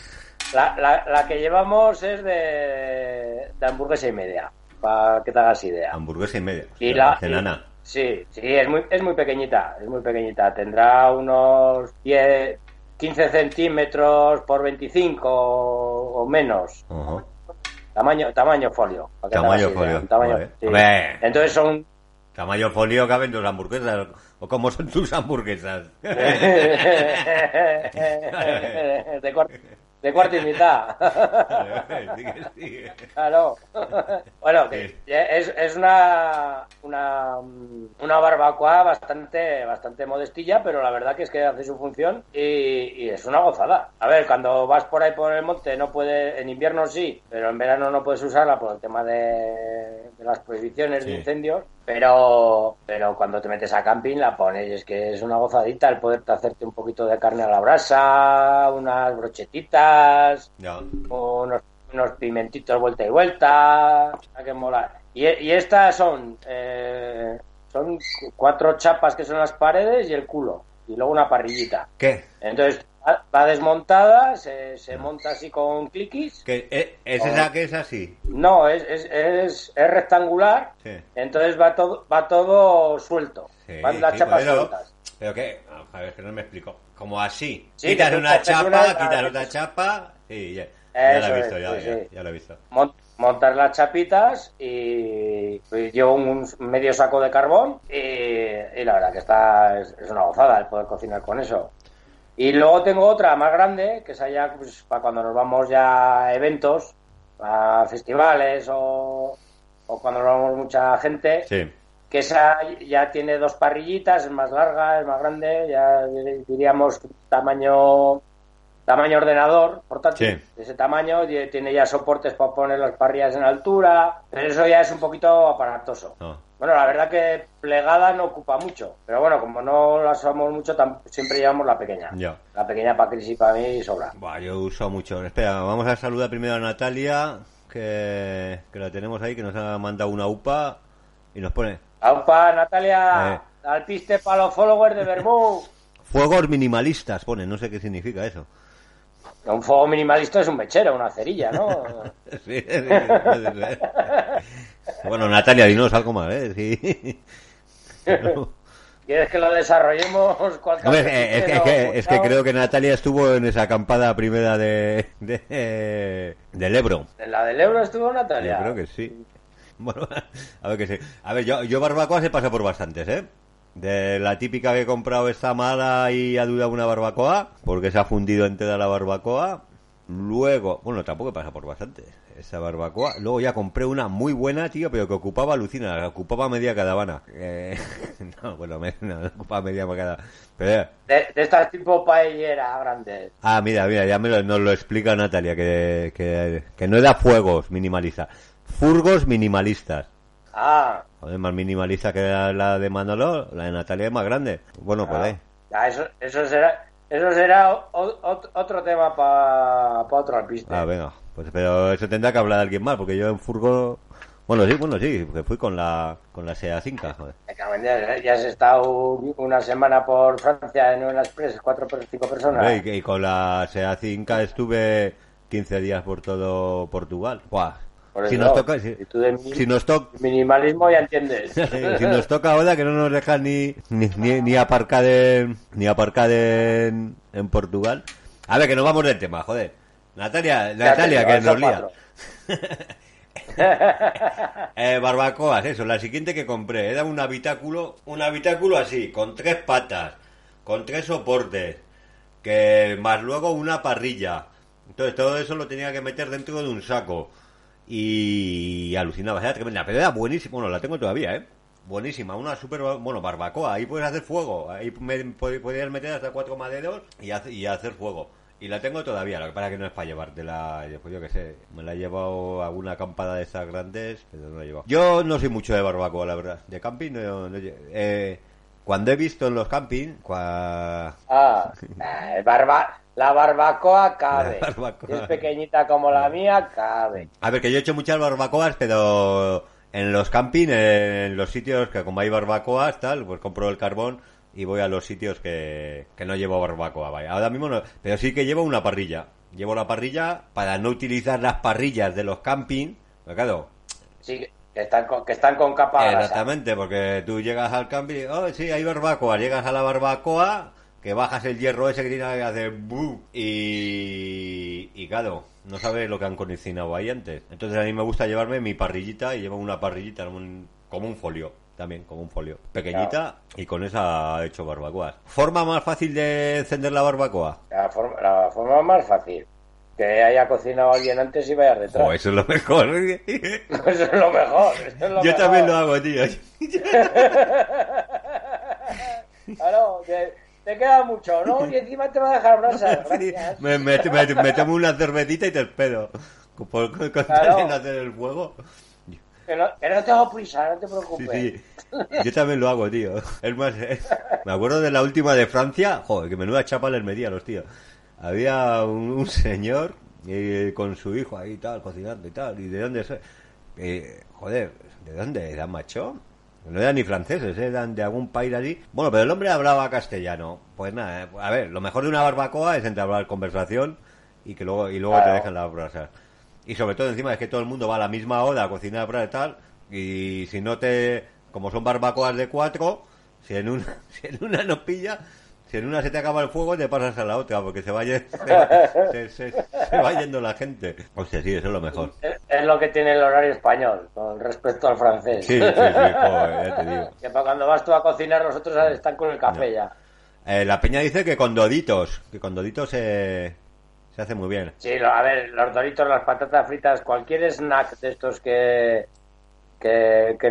la, la, la que llevamos es de, de hamburguesa y media. Para que te hagas idea. Hamburguesa y media. Y la, enana. Sí, sí, es muy, es muy pequeñita, es muy pequeñita. Tendrá unos 10, 15 centímetros por 25 o, menos. Tamaño, tamaño folio. Tamaño folio, tamaño- vale. sí. Entonces son... Tamaño folio caben dos hamburguesas. ¿O cómo son tus hamburguesas? te, cort- de cuarto y mitad. Claro. bueno, que es, es una, una una barbacoa bastante bastante modestilla, pero la verdad que es que hace su función y, y es una gozada. A ver, cuando vas por ahí por el monte no puede, en invierno sí, pero en verano no puedes usarla por el tema de, de las prohibiciones Sí. de incendios. Pero, pero cuando te metes a camping la pones, es que es una gozadita el poderte hacerte un poquito de carne a la brasa, unas brochetitas, Ya. unos, unos pimentitos vuelta y vuelta. A que mola. Y, y estas son, eh, son cu- cuatro chapas que son las paredes y el culo. Y luego una parrillita. ¿Qué? Entonces va, va desmontada, se, se monta así con cliquis. ¿Qué? eh, ¿Es esa que es así? No, es, es, es, es rectangular. Sí. Entonces va todo, va todo suelto. Sí, Van las sí, chapas pero, sueltas. pero qué, a ver, que no me explico. Como así. Sí, quitas que una chapa, una quitas metes. otra chapa y ya, ya lo he visto, ya, lo he visto. Mon- montar las chapitas y pues, llevo un medio saco de carbón y, y la verdad que está es, es una gozada el poder cocinar con eso. Y luego tengo otra más grande, que es allá pues, para cuando nos vamos ya a eventos, a festivales o, o cuando nos vamos mucha gente, Sí, que esa ya tiene dos parrillitas, es más larga, es más grande, ya diríamos tamaño tamaño ordenador portátil, Sí. de ese tamaño, tiene ya soportes para poner las parrillas en altura, pero eso ya es un poquito aparatoso. Bueno, la verdad que plegada no ocupa mucho, pero bueno, como no la usamos mucho, siempre llevamos la pequeña. Ya. La pequeña para Cris y para mí sobra. Buah, yo uso mucho. Espera, vamos a saludar primero a Natalia, que, que la tenemos ahí, que nos ha mandado una UPA y nos pone ¡Aupa, Natalia! Eh. Al piste para los followers de Bermú. fuegos minimalistas, pone, no sé qué significa eso. Un fuego minimalista es un mechero, una cerilla, ¿no? Sí, sí, sí. bueno, Natalia, dinos algo más, ¿eh? Sí. ¿Quieres que lo desarrollemos? Hombre, eh, es, que, es, que, es creo que Natalia estuvo en esa acampada primera de, de del Ebro. ¿En la del euro estuvo Yo Natalia? creo que sí. Bueno, a ver que sí. A ver, yo, yo barbacoa se pasa por bastantes, ¿eh? De la típica que he comprado esta mala y ha durado una barbacoa, porque se ha fundido entera la barbacoa. Luego, bueno, tampoco he pasado por bastantes esa barbacoa. Luego ya compré una muy buena, tío, pero que ocupaba alucina, ocupaba media caravana. Eh, no, bueno, me- no, ocupaba media cada. Pero, De, de estas tipo paellera grandes. Ah, mira, mira, ya me lo, nos lo explica Natalia, que, que, que no era fuegos minimalista, furgos minimalistas. Ah, Joder, más minimalista que la, la de Manolo, la de Natalia es más grande. Bueno, pues ahí. ya, eso, eso será, eso será o- o- otro tema para otro alpiste. Ah, venga. Pues, pero eso tendrá que hablar alguien más, porque yo en furgo... Bueno, sí, bueno, sí, que fui con la, con la SEA 5, joder. ¿eh? Ya has estado una semana por Francia en una express, cuatro o cinco personas. Y, y con la SEA 5 estuve 15 días por todo Portugal. Buah. Por Si eso, nos toca... Si, si tú de mi- si nos toca... minimalismo ya entiendes. si nos toca ahora que no nos dejan ni, ni, ni, ni aparcar en, ni aparcar en, en Portugal. A ver, que nos vamos del tema, joder. Natalia, Natalia, que nos lía. Eh, barbacoas, eso, la siguiente que compré era un habitáculo, un habitáculo así, con tres patas, con tres soportes, que más luego una parrilla. Entonces todo eso lo tenía que meter dentro de un saco. Y alucinaba, era tremenda, pero era buenísima, bueno, la tengo todavía, ¿eh? Buenísima, una super, bueno, barbacoa, ahí puedes hacer fuego, ahí me, pod- podías meter hasta cuatro maderos y, hace- y hacer fuego. Y la tengo todavía, lo que pasa que no es para llevártela, pues yo que sé, me la he llevado alguna acampada de esas grandes, pero no la he llevado. Yo no soy mucho de barbacoa, la verdad, de camping no, no eh, cuando he visto en los camping, cua- Ah, eh, barba, la barbacoa cabe. La barbacoa. Si es pequeñita como la mía, cabe. A ver, que yo he hecho muchas barbacoas, pero en los camping, en los sitios que como hay barbacoas, tal, pues compro el carbón y voy a los sitios que, que no llevo barbacoa, vaya. Ahora mismo no, pero sí que llevo una parrilla. Llevo la parrilla para no utilizar las parrillas de los camping, porque claro, Sí, que están con, que están con capa grasa. Exactamente, porque tú llegas al camping, oh, sí, hay barbacoa, llegas a la barbacoa, que bajas el hierro ese que tiene que hacer bu y, y claro, no sabes lo que han cocinado ahí antes. Entonces a mí me gusta llevarme mi parrillita y llevo una parrillita un- como un folio, también como un folio, pequeñita y con esa he hecho barbacoas. ¿Forma más fácil de encender la barbacoa? La forma, la forma más fácil. Que haya cocinado alguien antes y vaya detrás. Jo, eso es lo mejor. Eso es lo mejor. eso es lo Yo también lo hago, tío. Claro, te, te queda mucho, ¿no? Y encima te va a dejar Gracias. me, me, me- me tomo una cervecita y te espero. Por, Claro. de hacer el fuego. Que no, que no tengo prisa, no te preocupes. sí. Yo también lo hago, tío. Es más, eh, me acuerdo de la última de Francia. Joder, que menuda chapa les metía a los tíos. Había un, un señor eh, con su hijo ahí tal, cocinando y tal. ¿Y de dónde es? Eh, joder, ¿de dónde eran, macho? No eran ni franceses, eran de algún país allí. Bueno, pero el hombre hablaba castellano. Pues nada, eh, a ver, lo mejor de una barbacoa es entablar conversación y que luego y luego te dejan las brasas. Y sobre todo encima es que todo el mundo va a la misma hora a cocinar para tal y si no te como son barbacoas de cuatro, si en una si en una no pilla, si en una se te acaba el fuego te pasas a la otra porque se vaya se, se- se va yendo la gente. Hostia, sí, eso es lo mejor. Es, es lo que tiene el horario español con respecto al francés. Sí, sí, sí, joder, ya te digo. Que para cuando vas tú a cocinar, nosotros están con el café ya. Eh, la peña dice que con doditos, que con doditos se, se hace muy bien. Sí, a ver, los doritos, las patatas fritas, cualquier snack de estos que, que, que,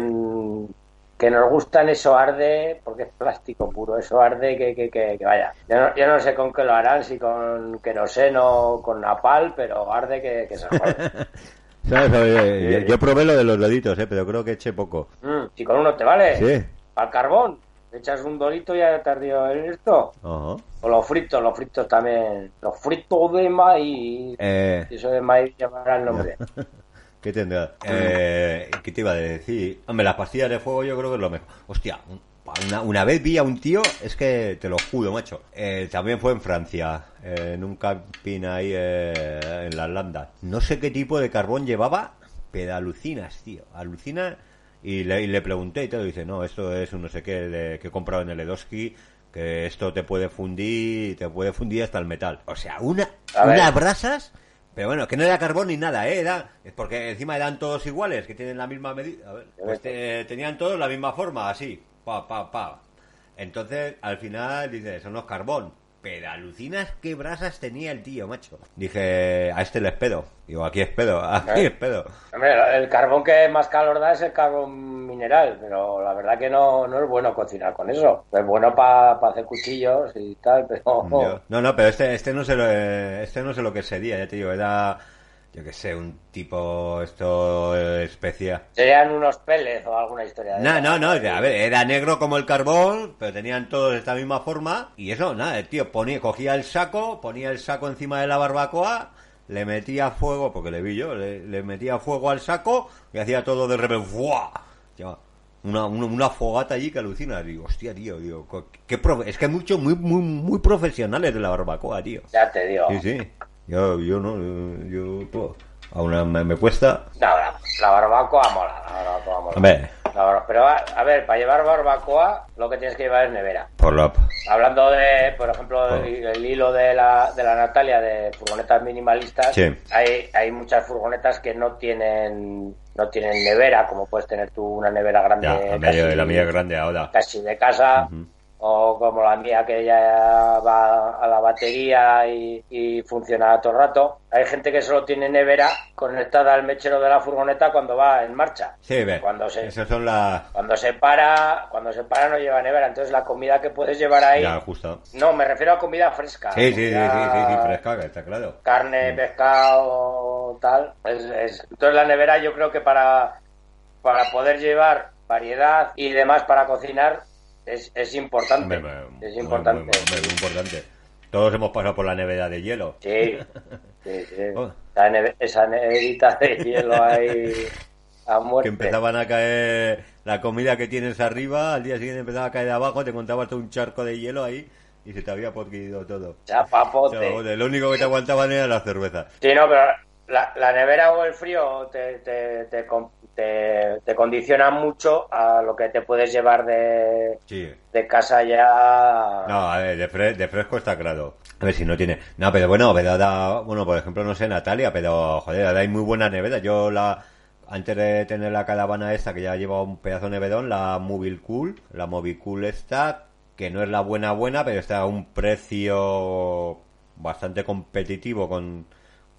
que nos gustan, eso arde, porque es plástico puro, eso arde que, que, que, que vaya. Yo no, yo no sé con qué lo harán, si con queroseno o con napal, pero arde que, que se jode. ¿Sabes? Oye, yo, yo probé lo de los doditos, eh, pero creo que eché poco. Mm, si con uno te vale, Sí. al carbón, echas un dorito y ya te ardió esto. O los fritos, los fritos también. Los fritos de maíz. Eh, Eso de maíz llevará el nombre. ¿Qué tendrá? Eh, ¿Qué te iba a decir? Hombre, las pastillas de fuego yo creo que es lo mejor. Hostia, un- una, una vez vi a un tío, es que te lo juro, macho. Eh, también fue en Francia, eh, en un camping ahí eh, en las landas. No sé qué tipo de carbón llevaba, pero alucinas, tío. Alucina. Y le, y le pregunté y todo. Dice, no, esto es un no sé qué de, que he comprado en el Edoski. Que esto te puede fundir, te puede fundir hasta el metal. O sea, una, unas brasas pero bueno, que no era carbón ni nada, ¿eh? Era, es porque encima eran todos iguales, que tienen la misma medida. A ver, pues te- tenían todos la misma forma, así. Pa, pa, pa. Entonces, al final, dice, son los carbón. Pero alucinas qué brasas tenía el tío, macho. Dije, a este les pedo. Digo, aquí es pedo, aquí ¿Eh? es pedo. Hombre, el carbón que más calor da es el carbón mineral, pero la verdad que no, no es bueno cocinar con eso. Es bueno para hacer cuchillos y tal, pero Yo- no, no, pero este, este no sé lo, eh, este no sé lo que sería, ya te digo, era, yo que sé, un tipo, esto, eh, especia. serían unos peles o alguna historia. de No, no, no, a ver, era negro como el carbón, pero tenían todos esta misma forma. Y eso, nada, el tío ponía, cogía el saco, ponía el saco encima de la barbacoa, le metía fuego, porque le vi yo, le, le metía fuego al saco y hacía todo de repente. Ya, Una, una, una fogata allí que alucina. Digo, hostia, tío, digo, qué profe- es que hay muchos muy, muy, muy profesionales de la barbacoa, tío. Ya te digo. Sí, sí. Yo, yo no, yo, yo todo. Aún me, me cuesta. No, la, la barbacoa mola, la barbacoa mola. La bar- pero a, a ver, para llevar barbacoa lo que tienes que llevar es nevera. por lo... Hablando de, por ejemplo, el, el hilo de la, de la Natalia de furgonetas minimalistas, Sí. hay, hay muchas furgonetas que no tienen no tienen nevera, como puedes tener tú una nevera grande Ya, a medio de la casi- mía grande ahora. casi de casa. O como la mía que ya va a la batería y, y funciona todo el rato. Hay gente que solo tiene nevera conectada al mechero de la furgoneta cuando va en marcha. Sí. Cuando se- son. Cuando se para, cuando se para no lleva nevera, entonces la comida que puedes llevar ahí, Ya, justo. no, me refiero a comida fresca. Sí, sí, sí, sí, sí, sí, fresca, está claro. Carne, pescado, tal. Es- es- Entonces la nevera yo creo que para, para poder llevar variedad y demás para cocinar es, es importante. Es importante. muy, importante. Todos hemos pasado por la nevera de hielo. Sí, sí, sí. Oh. Neve- esa neverita de hielo ahí a Que muerte. empezaban a caer la comida que tienes arriba, al día siguiente empezaba a caer de abajo, te encontrabas todo un charco de hielo ahí y se te había podrido todo. Chapapote. Joder, lo único que te aguantaban era la cerveza. Sí, no, pero la, la nevera o el frío te, te, te, te condiciona mucho a lo que te puedes llevar de, Sí. de casa ya. No, a ver, de, fre- de fresco está claro. A ver si no tiene. No, pero bueno, pero bueno, por ejemplo, no sé, Natalia, pero joder, ahora hay muy buena nevera. Yo la. Antes de tener la caravana esta, que ya lleva un pedazo de nevedón, la Mobile Cool, la Mobile Cool esta, que no es la buena buena, pero está a un precio bastante competitivo con,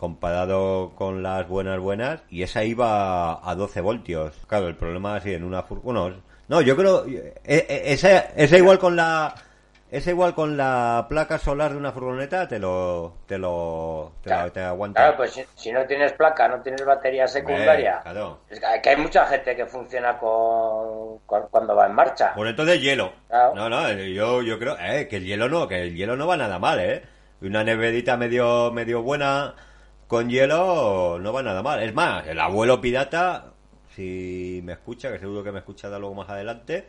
comparado con las buenas buenas y esa iba a 12 voltios. Claro, el problema es si en una fur- bueno, no, yo creo eh, eh, esa esa igual con la esa igual con la placa solar de una furgoneta te lo te lo te, Claro, te aguanta. Claro, pues si, si no tienes placa, no tienes batería secundaria. Claro. Es que hay- mucha gente que funciona con, con- cuando va en marcha. Pues entonces hielo. Claro. No, no, eh, yo, yo creo eh, que el hielo no, que el hielo no va nada mal, ¿eh? Una neverita medio, medio buena con hielo no va nada mal. Es más, el abuelo pirata, si me escucha, que seguro que me escuchará luego más adelante,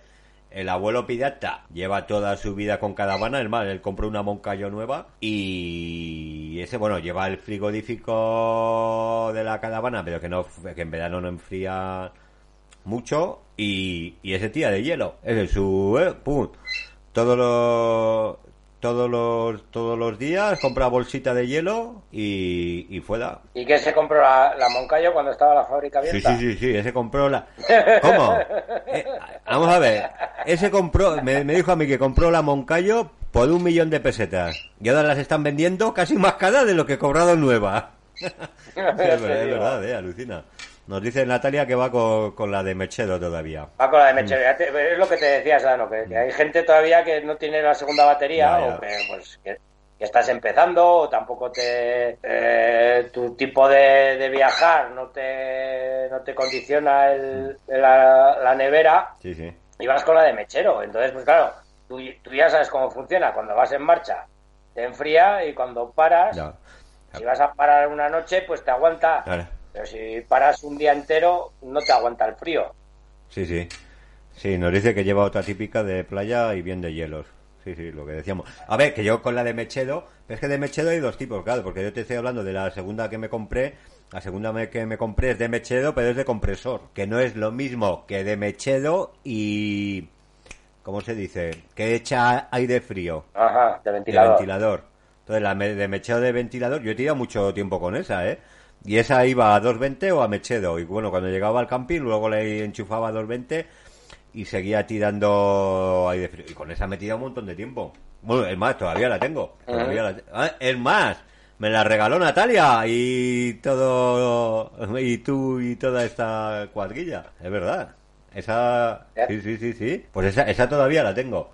el abuelo pirata lleva toda su vida con caravana, es más, él compró una Moncayo nueva y ese, bueno, lleva el frigorífico de la caravana, pero que no, que en verano no enfría mucho y, y ese tía de hielo es de su eh, pum todos los todos los todos los días compra bolsita de hielo y, y fuera. ¿Y que se compró la, la Moncayo cuando estaba la fábrica sí abierta? sí sí sí ese compró la cómo Eh, vamos a ver ese compró me, me dijo a mí que compró la Moncayo por un millón de pesetas y ahora las están vendiendo casi más caras de lo que he cobrado nueva es verdad, es verdad, eh, alucina nos dice Natalia que va con, con la de Mechedo todavía Va con la de Mechero. Ya te- Es lo que te decía, Sano, que, que hay gente todavía que no tiene la segunda batería Ya, ya. o que, pues, que, que estás empezando o tampoco te... eh, tu tipo de, de viajar no te, no te condiciona el, la, la nevera sí sí y vas con la de mechero. Entonces, pues claro, tú, tú ya sabes cómo funciona. Cuando vas en marcha te enfría y cuando paras, ya si vas a parar una noche, pues te aguanta. Claro. Pero si paras un día entero, no te aguanta el frío. Sí, sí. Sí, nos dice que lleva otra típica de playa y bien de hielos. Sí, sí, lo que decíamos. A ver, que yo con la de Mechedo, es que de Mechedo hay dos tipos, claro, porque yo te estoy hablando de la segunda que me compré. La segunda que me compré es de Mechedo, pero es de compresor, que no es lo mismo que de Mechedo y... ¿Cómo se dice? Que echa aire frío Ajá, de de ventilador. ventilador. Entonces, la de mechero de ventilador, yo he tirado mucho tiempo con esa, ¿eh? Y esa iba a 220 o a mechedo. Y bueno, cuando llegaba al camping, luego le enchufaba a 220 y seguía tirando aire frío. Y con esa me he tirado un montón de tiempo. Bueno, es más, todavía la tengo. Todavía la te- Ah, es más, me la regaló Natalia y todo. Y tú y toda esta cuadrilla. Es verdad. Esa. Sí, sí, sí, sí. Pues esa, esa todavía la tengo.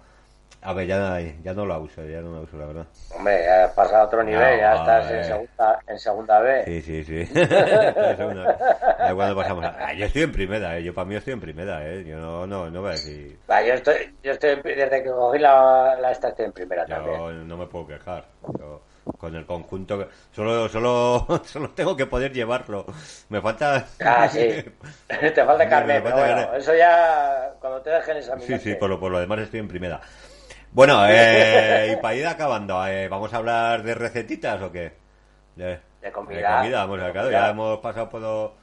A ver, ya, ya no la uso, ya no la uso, la verdad. Hombre, ya has pasado a otro nivel, ya estás en segunda, en segunda B. Sí, sí, sí. Ya cuando pasamos a- Ah, yo estoy en primera, ¿eh? yo para mí estoy en primera, ¿eh? yo no, no, no voy a decir, Va, yo estoy, yo estoy, desde que cogí la, la esta estoy en primera también. no me puedo quejar. Yo, con el conjunto, que- solo, solo, solo tengo que poder llevarlo. Me falta. Ah, sí. Te falta falta pero bueno, eso ya cuando te dejen examinar. Sí, sí, por lo, por lo demás estoy en primera. Bueno, eh, y para ir acabando, eh, ¿vamos a hablar de recetitas o qué? De, De comida. De comida, vamos a De claro, comida. ya hemos pasado por, lo-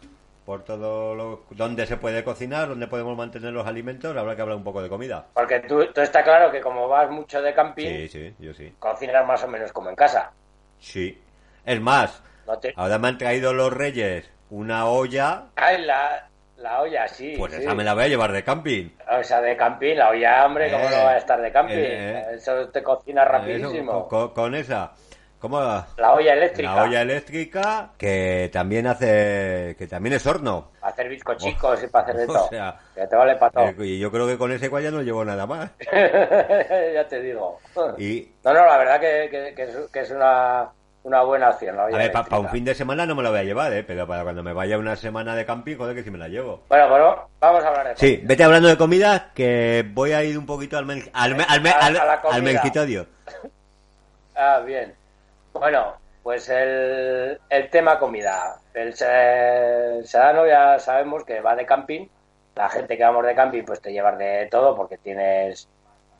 por todo lo... Dónde se puede cocinar, dónde podemos mantener los alimentos, habrá que hablar un poco de comida. Porque tú, tú está claro que como vas mucho de camping, Sí, sí, yo sí. cocinas más o menos como en casa. Sí. Es más, No te... ahora me han traído los reyes una olla, la, la olla, sí. pues sí. esa me la voy a llevar de camping. O sea, de camping, la olla, hombre, ¿cómo Eh, no va a estar de camping? eh, eh. Eso te cocina Eso, rapidísimo. con, con esa. ¿Cómo la- La olla eléctrica. La olla eléctrica que también hace que también es horno. Para hacer bizcochicos y para hacer de O todo. sea, que te vale para todo. Eh, y yo creo que con ese igual ya no llevo nada más. ya te digo. Y No, no, la verdad que, que es una, una buena opción. La olla a ver, para un fin de semana no me la voy a llevar, ¿eh? Pero para cuando me vaya una semana de camping, joder que si me la llevo. Bueno, bueno, vamos a hablar de Sí, vete hablando de comida, que voy a ir un poquito al, men- al, me- al, me- al- al menquitorio. Ah, bien. Bueno, pues el, el tema comida. El, se- Sedano ya sabemos que va de camping. La gente que vamos de camping, pues te llevas de todo porque tienes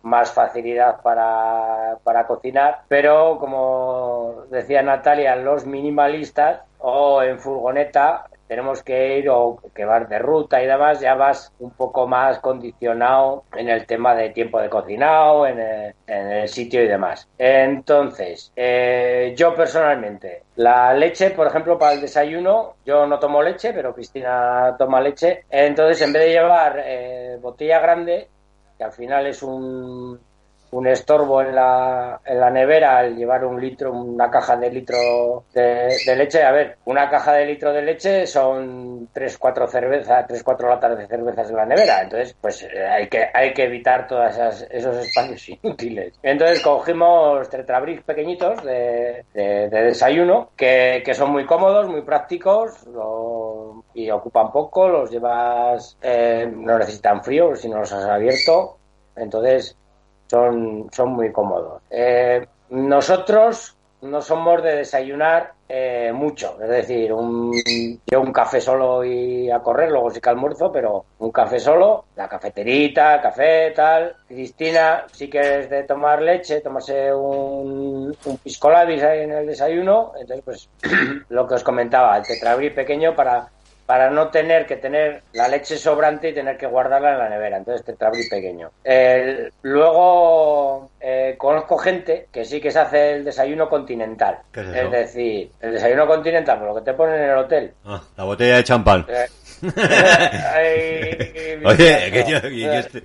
más facilidad para, para cocinar. Pero como decía Natalia, los minimalistas o en furgoneta tenemos que ir o que vas de ruta y demás, ya vas un poco más condicionado en el tema de tiempo de cocinado, en el, sitio y demás. Entonces, eh, yo personalmente, la leche, por ejemplo, para el desayuno, yo no tomo leche, pero Cristina toma leche. Entonces, en vez de llevar eh, botella grande, que al final es un, un estorbo en la, en la nevera al llevar un litro, una caja de litro de, de leche. A ver, una caja de litro de leche son tres, cuatro cervezas, tres, cuatro latas de cervezas en la nevera. Entonces, pues eh, hay que, hay que evitar todos esos espacios inútiles. Entonces cogimos tetrabrics pequeñitos de, de- de desayuno que, que son muy cómodos, muy prácticos y ocupan poco. Los llevas, eh, no necesitan frío si no los has abierto. Entonces, son, son muy cómodos. Eh, nosotros no somos de desayunar eh, mucho, es decir, un, yo un café solo y a correr, luego sí que almuerzo, pero un café solo, la cafeterita, café, tal. Cristina sí que es de tomar leche, tomarse un, un pisco labis ahí en el desayuno, entonces pues lo que os comentaba, el tetrabric pequeño para para no tener que tener la leche sobrante y tener que guardarla en la nevera. Entonces, tetrabric pequeño. El- luego, eh, conozco gente que sí que se hace el desayuno continental. ¿Qué es eso? decir, el desayuno continental, por lo que te ponen en el hotel. Ah, la botella de champán. Eh, ay, Oye, que yo, que yo eh, est-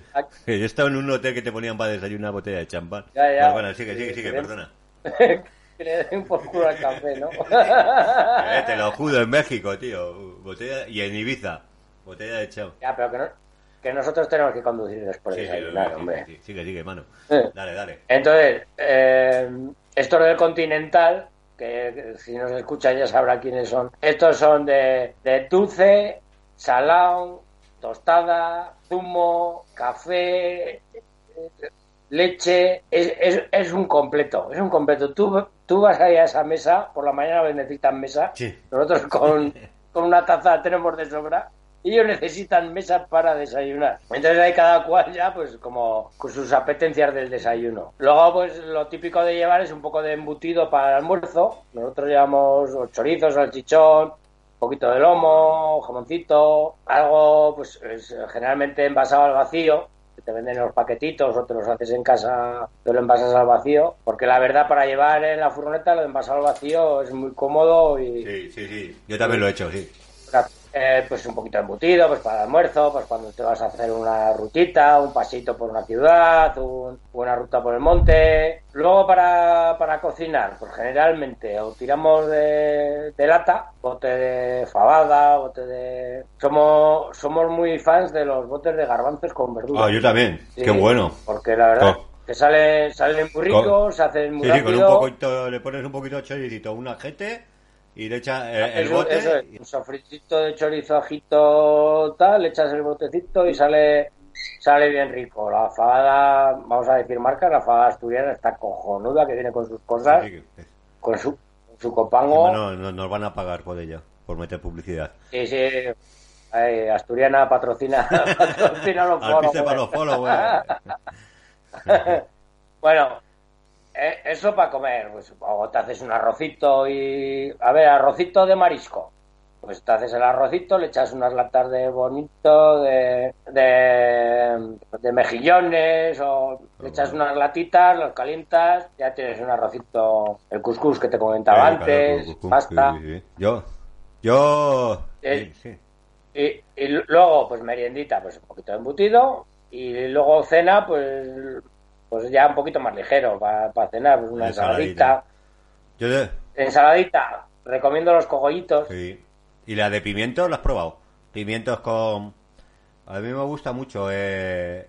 que yo estaba en un hotel que te ponían para desayunar una botella de champán. Ya, ya. Bueno, bueno, sigue, sigue, sigue, Sí, perdona. que le den por culo al café, ¿no? Eh, te lo juro, en México, tío. Botella, y en Ibiza. Botella de champán. ya, pero que, no- que nosotros tenemos que conducir después de Sí, sí, desayunar, sí, hombre. sí. Sigue, sigue, mano. Eh. Dale, dale. Entonces, eh, estos del Continental, que, si nos escuchan ya sabrá quiénes son, estos son de, de dulce, salado, tostada, zumo, café, leche, es, es, es un completo, es un completo. Tú, tú vas ahí a esa mesa, por la mañana necesitan mesa, Sí. nosotros con, con una taza tenemos de sobra. Y ellos necesitan mesas para desayunar. Entonces hay cada cual ya, pues como con sus apetencias del desayuno. Luego, pues lo típico de llevar es un poco de embutido para el almuerzo. Nosotros llevamos chorizos, salchichón, un poquito de lomo, jamoncito, algo, pues es, generalmente envasado al vacío. Que Te venden los paquetitos o te los haces en casa, te lo envasas al vacío. Porque la verdad, para llevar en la furgoneta, lo envasado al vacío es muy cómodo y, Sí, sí, sí. Yo también lo he hecho, sí. Eh, pues un poquito de embutido, pues para el almuerzo, pues cuando te vas a hacer una rutita, un pasito por una ciudad, un- una ruta por el monte. Luego para, para cocinar, pues generalmente o tiramos de, de lata, bote de fabada, bote de... Somos, somos muy fans de los botes de garbanzos con verduras. Ah, yo también. Sí, Qué bueno. Porque la verdad Co- que sale, salen muy ricos, Co- se hacen muy Sí, sí, con un poquito, le pones un poquito de choricito, un ajete y le echas el, el bote. eso es, un sofritito de chorizo, ajito, tal, le echas el botecito y sale sale bien rico. La fabada, vamos a decir marca, la fabada asturiana está cojonuda, que viene con sus cosas, Sí, con su, con su copango. No, no, nos van a pagar por ella, por meter publicidad. Sí, sí. Ay, asturiana patrocina, patrocina los foros, para los followers. Bueno, eh, eso para comer, pues o te haces un arrocito y... A ver, arrocito de marisco. Pues te haces el arrocito, le echas unas latas de bonito, de, de, de mejillones, o le echas unas latitas, los calientas, ya tienes un arrocito, el cuscús que te comentaba claro, antes, cu- pasta. sí, sí, sí. Yo, yo, Eh, sí, sí. Y, y luego, pues meriendita, pues un poquito de embutido. Y luego cena, pues pues ya un poquito más ligero para cenar, pues una Ensaladita. ensaladita. Yo de- Ensaladita, recomiendo los cogollitos. sí. ¿Y la de pimientos la has probado? Pimientos con... A mí me gusta mucho. Eh...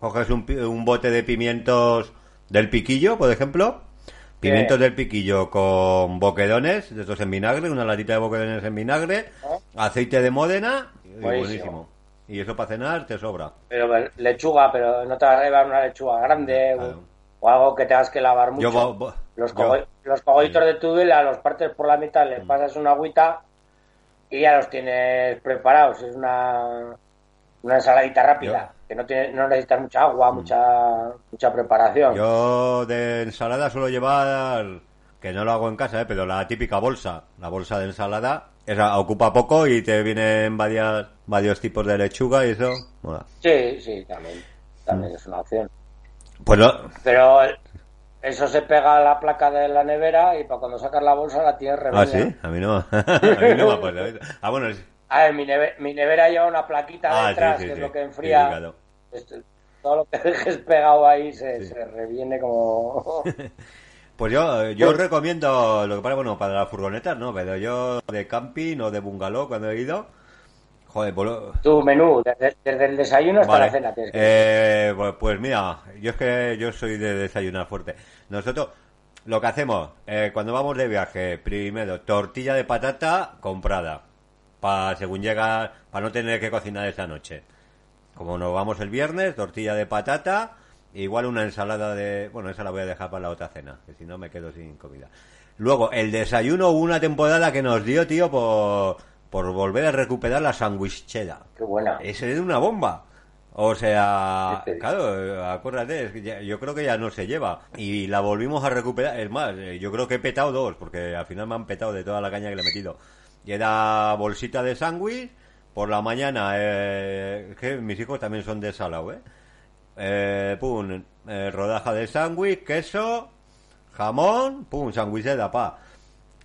Coges un, un bote de pimientos del piquillo, por ejemplo. Pimientos del piquillo con boquedones, de estos en vinagre, una latita de boquedones en vinagre, aceite de Módena, y Buenísimo. buenísimo. Y eso para cenar te sobra. Pero pues, lechuga, pero no te vas a llevar una lechuga grande o- Claro. o, algo que tengas que lavar mucho. Yo, bo- bo- los, yo- cogo- los cogollitos de tudela los partes por la mitad, le pasas una agüita y ya los tienes preparados. Es una, una ensaladita rápida, que no, tiene, no necesitas mucha agua, mucha mucha preparación. Yo de ensalada suelo llevar, que no lo hago en casa, ¿eh? pero la típica bolsa, la bolsa de ensalada, esa ocupa poco y te vienen varias, varios tipos de lechuga y eso. mola. Sí, sí, también, también es una opción. Pues no, Pero eso se pega a la placa de la nevera y para cuando sacas la bolsa la tienes revenida. ah, sí, a mí no, a mí no me. Ah, bueno, es- A ver, mi, neve- mi nevera lleva una plaquita ah, detrás, sí, sí, que es lo que enfría. claro. Esto- todo lo que dejes pegado ahí se, se reviene como... Pues yo, yo recomiendo, lo que pasa, bueno, para las furgonetas, ¿no? Pero yo de camping o de bungalow cuando he ido, joder, pues lo- tu menú, desde, desde el desayuno hasta la cena. que- Eh, pues, pues mira, yo es que yo soy de desayunar fuerte. Nosotros lo que hacemos eh, cuando vamos de viaje, primero tortilla de patata comprada para según llega, para no tener que cocinar esa noche. Como nos vamos el viernes, tortilla de patata, igual una ensalada de, bueno, esa la voy a dejar para la otra cena, que si no me quedo sin comida. Luego el desayuno hubo una temporada que nos dio, tío, por por volver a recuperar la sandwichera. Qué buena. Ese es una bomba. O sea, claro, acuérdate, es que ya- yo creo que ya no se lleva. Y la volvimos a recuperar. Es más, eh, yo creo que he petado dos, porque al final me han petado de toda la caña que le he metido. Y era bolsita de sándwich. Por la mañana, eh, que mis hijos también son de salado, ¿eh? Eh, pum, eh, rodaja de sándwich, queso, jamón, pum, sándwichera, pa.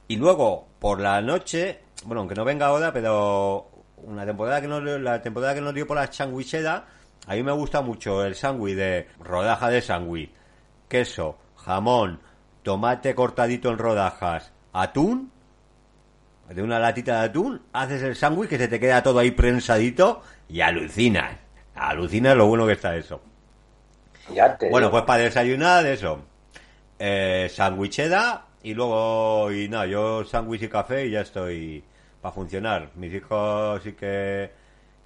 Y luego, por la noche, bueno, aunque no venga ahora, pero una temporada que nos, la temporada que nos dio por la sandwichera, a mí me gusta mucho el sándwich de rodaja de sándwich, queso, jamón, tomate cortadito en rodajas, atún, de una latita de atún, haces el sándwich que se te queda todo ahí prensadito y alucinas. Alucinas lo bueno que está eso. Ya te Bueno, digo. pues para desayunar eso. Eh, y luego, y nada, yo sándwich y café y ya estoy para funcionar. Mis hijos sí que,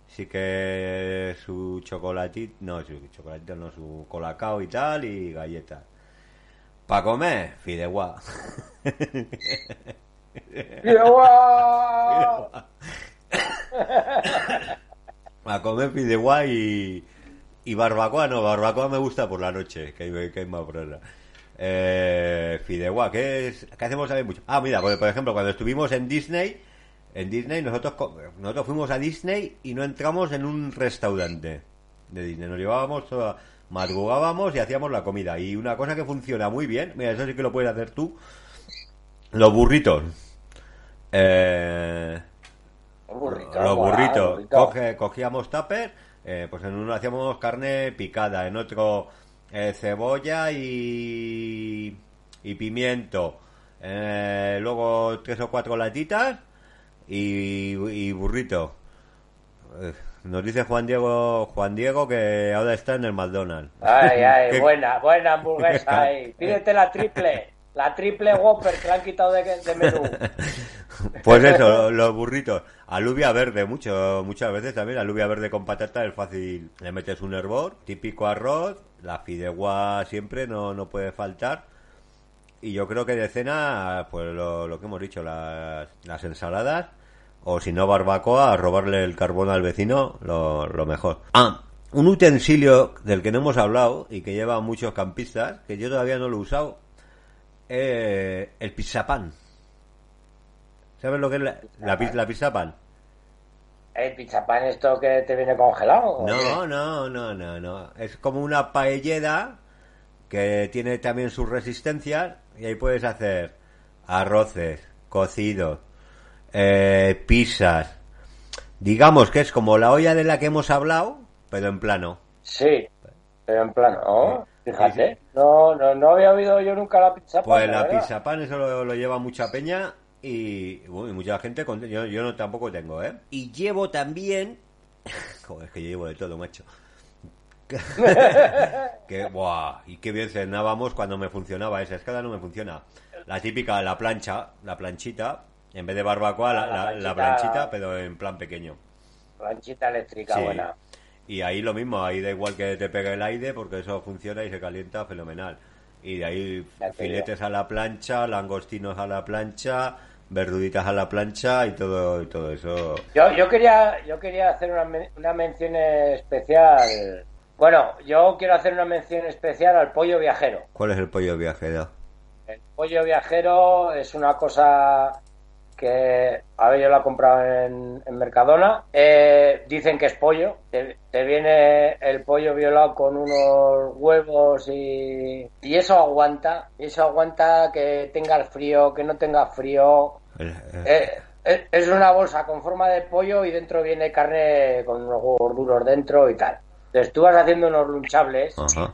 sí que su chocolatito, no, su chocolatito no, su colacao y tal y galletas. Para comer, fideuá. ¡Guau! A comer fideuá y, y barbacoa, no, barbacoa me gusta por la noche, que hay, que hay más brasa. Eh, fideuá, ¿qué, es, ¿qué hacemos también mucho? Ah, mira, por, por ejemplo, cuando estuvimos en Disney, en Disney nosotros, nosotros fuimos a Disney y no entramos en un restaurante de Disney, nos llevábamos toda, madrugábamos y hacíamos la comida. Y una cosa que funciona muy bien, mira, eso sí que lo puedes hacer tú, los burritos. Eh, burrito, los burritos. burrito. Coge- cogíamos tupper, eh, pues en uno hacíamos carne picada, en otro eh, cebolla y, y pimiento. Eh, luego tres o cuatro latitas y, y burrito. Eh, Nos dice Juan Diego Juan Diego que ahora está en el McDonald's. Ay, ay, ¿Qué- buena, buena hamburguesa ahí. Pídete la triple. La triple Whopper que la han quitado de, de menú. Pues eso, los burritos. Alubia verde, mucho, muchas veces también. Alubia verde con patata es fácil. Le metes un hervor, típico arroz, la fideuá siempre no, no puede faltar. Y yo creo que de cena, pues lo, que hemos dicho, las, las ensaladas. O si no, barbacoa, a robarle el carbón al vecino, lo, mejor. Ah, un utensilio del que no hemos hablado y que llevan muchos campistas, que yo todavía no lo he usado, eh, el pizzapán. ¿Sabes lo que es la, la, pi- la pizza pan? ¿El pichapán esto que te viene congelado? No, no, no, no, no. Es como una paellera que tiene también sus resistencias y ahí puedes hacer arroces, cocidos, eh, pizzas. Digamos que es como la olla de la que hemos hablado, pero en plano. Sí, pero en plan, oh, fíjate. sí. No, no, no había oído yo nunca la pizza Pues pan, la verdad. pizza pan, eso lo, lo lleva mucha peña y, bueno, y mucha gente. con- yo, yo no tampoco tengo, ¿eh? Y llevo también. Joder, es que yo llevo de todo, macho. que, buah, y qué bien cenábamos cuando me funcionaba esa. Es que ahora no me funciona. La típica, la plancha, la planchita. En vez de barbacoa, la, Ah, la la- la planchita. planchita, pero en plan pequeño. Planchita eléctrica Sí. buena. Y ahí lo mismo, ahí da igual que te pegue el aire porque eso funciona y se calienta fenomenal. Y de ahí filetes a la plancha, langostinos a la plancha, verduritas a la plancha y todo y todo eso. Yo, yo quería yo quería hacer una, men- una mención especial. Bueno, yo quiero hacer una mención especial al pollo viajero. ¿Cuál es el pollo viajero? El pollo viajero es una cosa que, a ver, yo lo he comprado en, en Mercadona. Eh, dicen que es pollo. Te, te viene el pollo violado con unos huevos y, y eso aguanta. Y eso aguanta que tenga el frío, que no tenga frío. Eh, Eh, es una bolsa con forma de pollo y dentro viene carne con unos huevos duros dentro y tal. te estuvas haciendo unos lunchables. Ajá.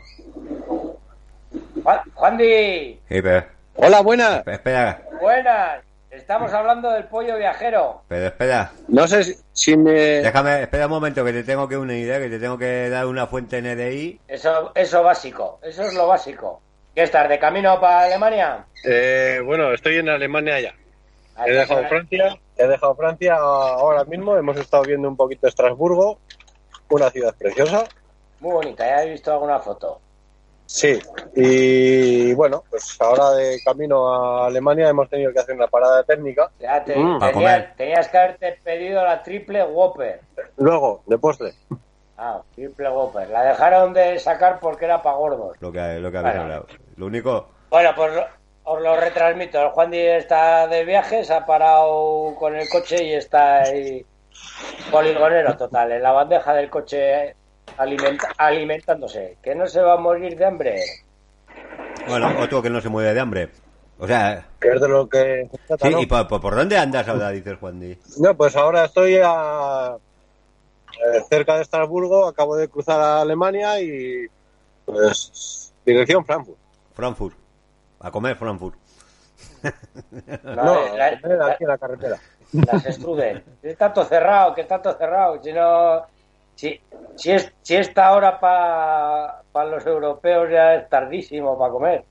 Juan, pero, Hola, buenas. espera, buenas. Estamos hablando del pollo viajero. pero espera. No sé si, si me... Déjame, espera un momento que te tengo que unir, ¿eh? que te tengo que dar una fuente NDI. Eso, eso básico, eso es lo básico. ¿Qué estás de camino para Alemania? Eh, bueno, estoy en Alemania ya. He dejado. Francia, he dejado Francia ahora mismo. Hemos estado viendo un poquito Estrasburgo, una ciudad preciosa. Muy bonita, ya he visto alguna foto. Sí, y bueno, pues ahora de camino a Alemania hemos tenido que hacer una parada técnica. Ya te- Mm, para tenías, comer. tenías que haberte pedido la triple Whopper. Luego, de postre, Ah, triple Whopper. La dejaron de sacar porque era para gordos. Lo que, lo que habéis Bueno. hablado. Lo único, Bueno, pues lo- os lo retransmito. El Juan Di está de viaje, se ha parado con el coche y está ahí poligonero total, en la bandeja del coche alimenta- alimentándose. Que no se va a morir de hambre. bueno, otro que no se mueve de hambre. O sea, que es de lo que se trata, sí, ¿no? ¿y por, por- por dónde andas ahora, dices Juan Di? No, pues ahora estoy a- eh, cerca de Estrasburgo, acabo de cruzar a Alemania y pues dirección Frankfurt. Frankfurt. A comer Frankfurt. No, la- aquí en la carretera. las strudel. Que está todo cerrado, que está todo cerrado. Si no, si, si es si esta hora para los europeos ya es tardísimo para comer.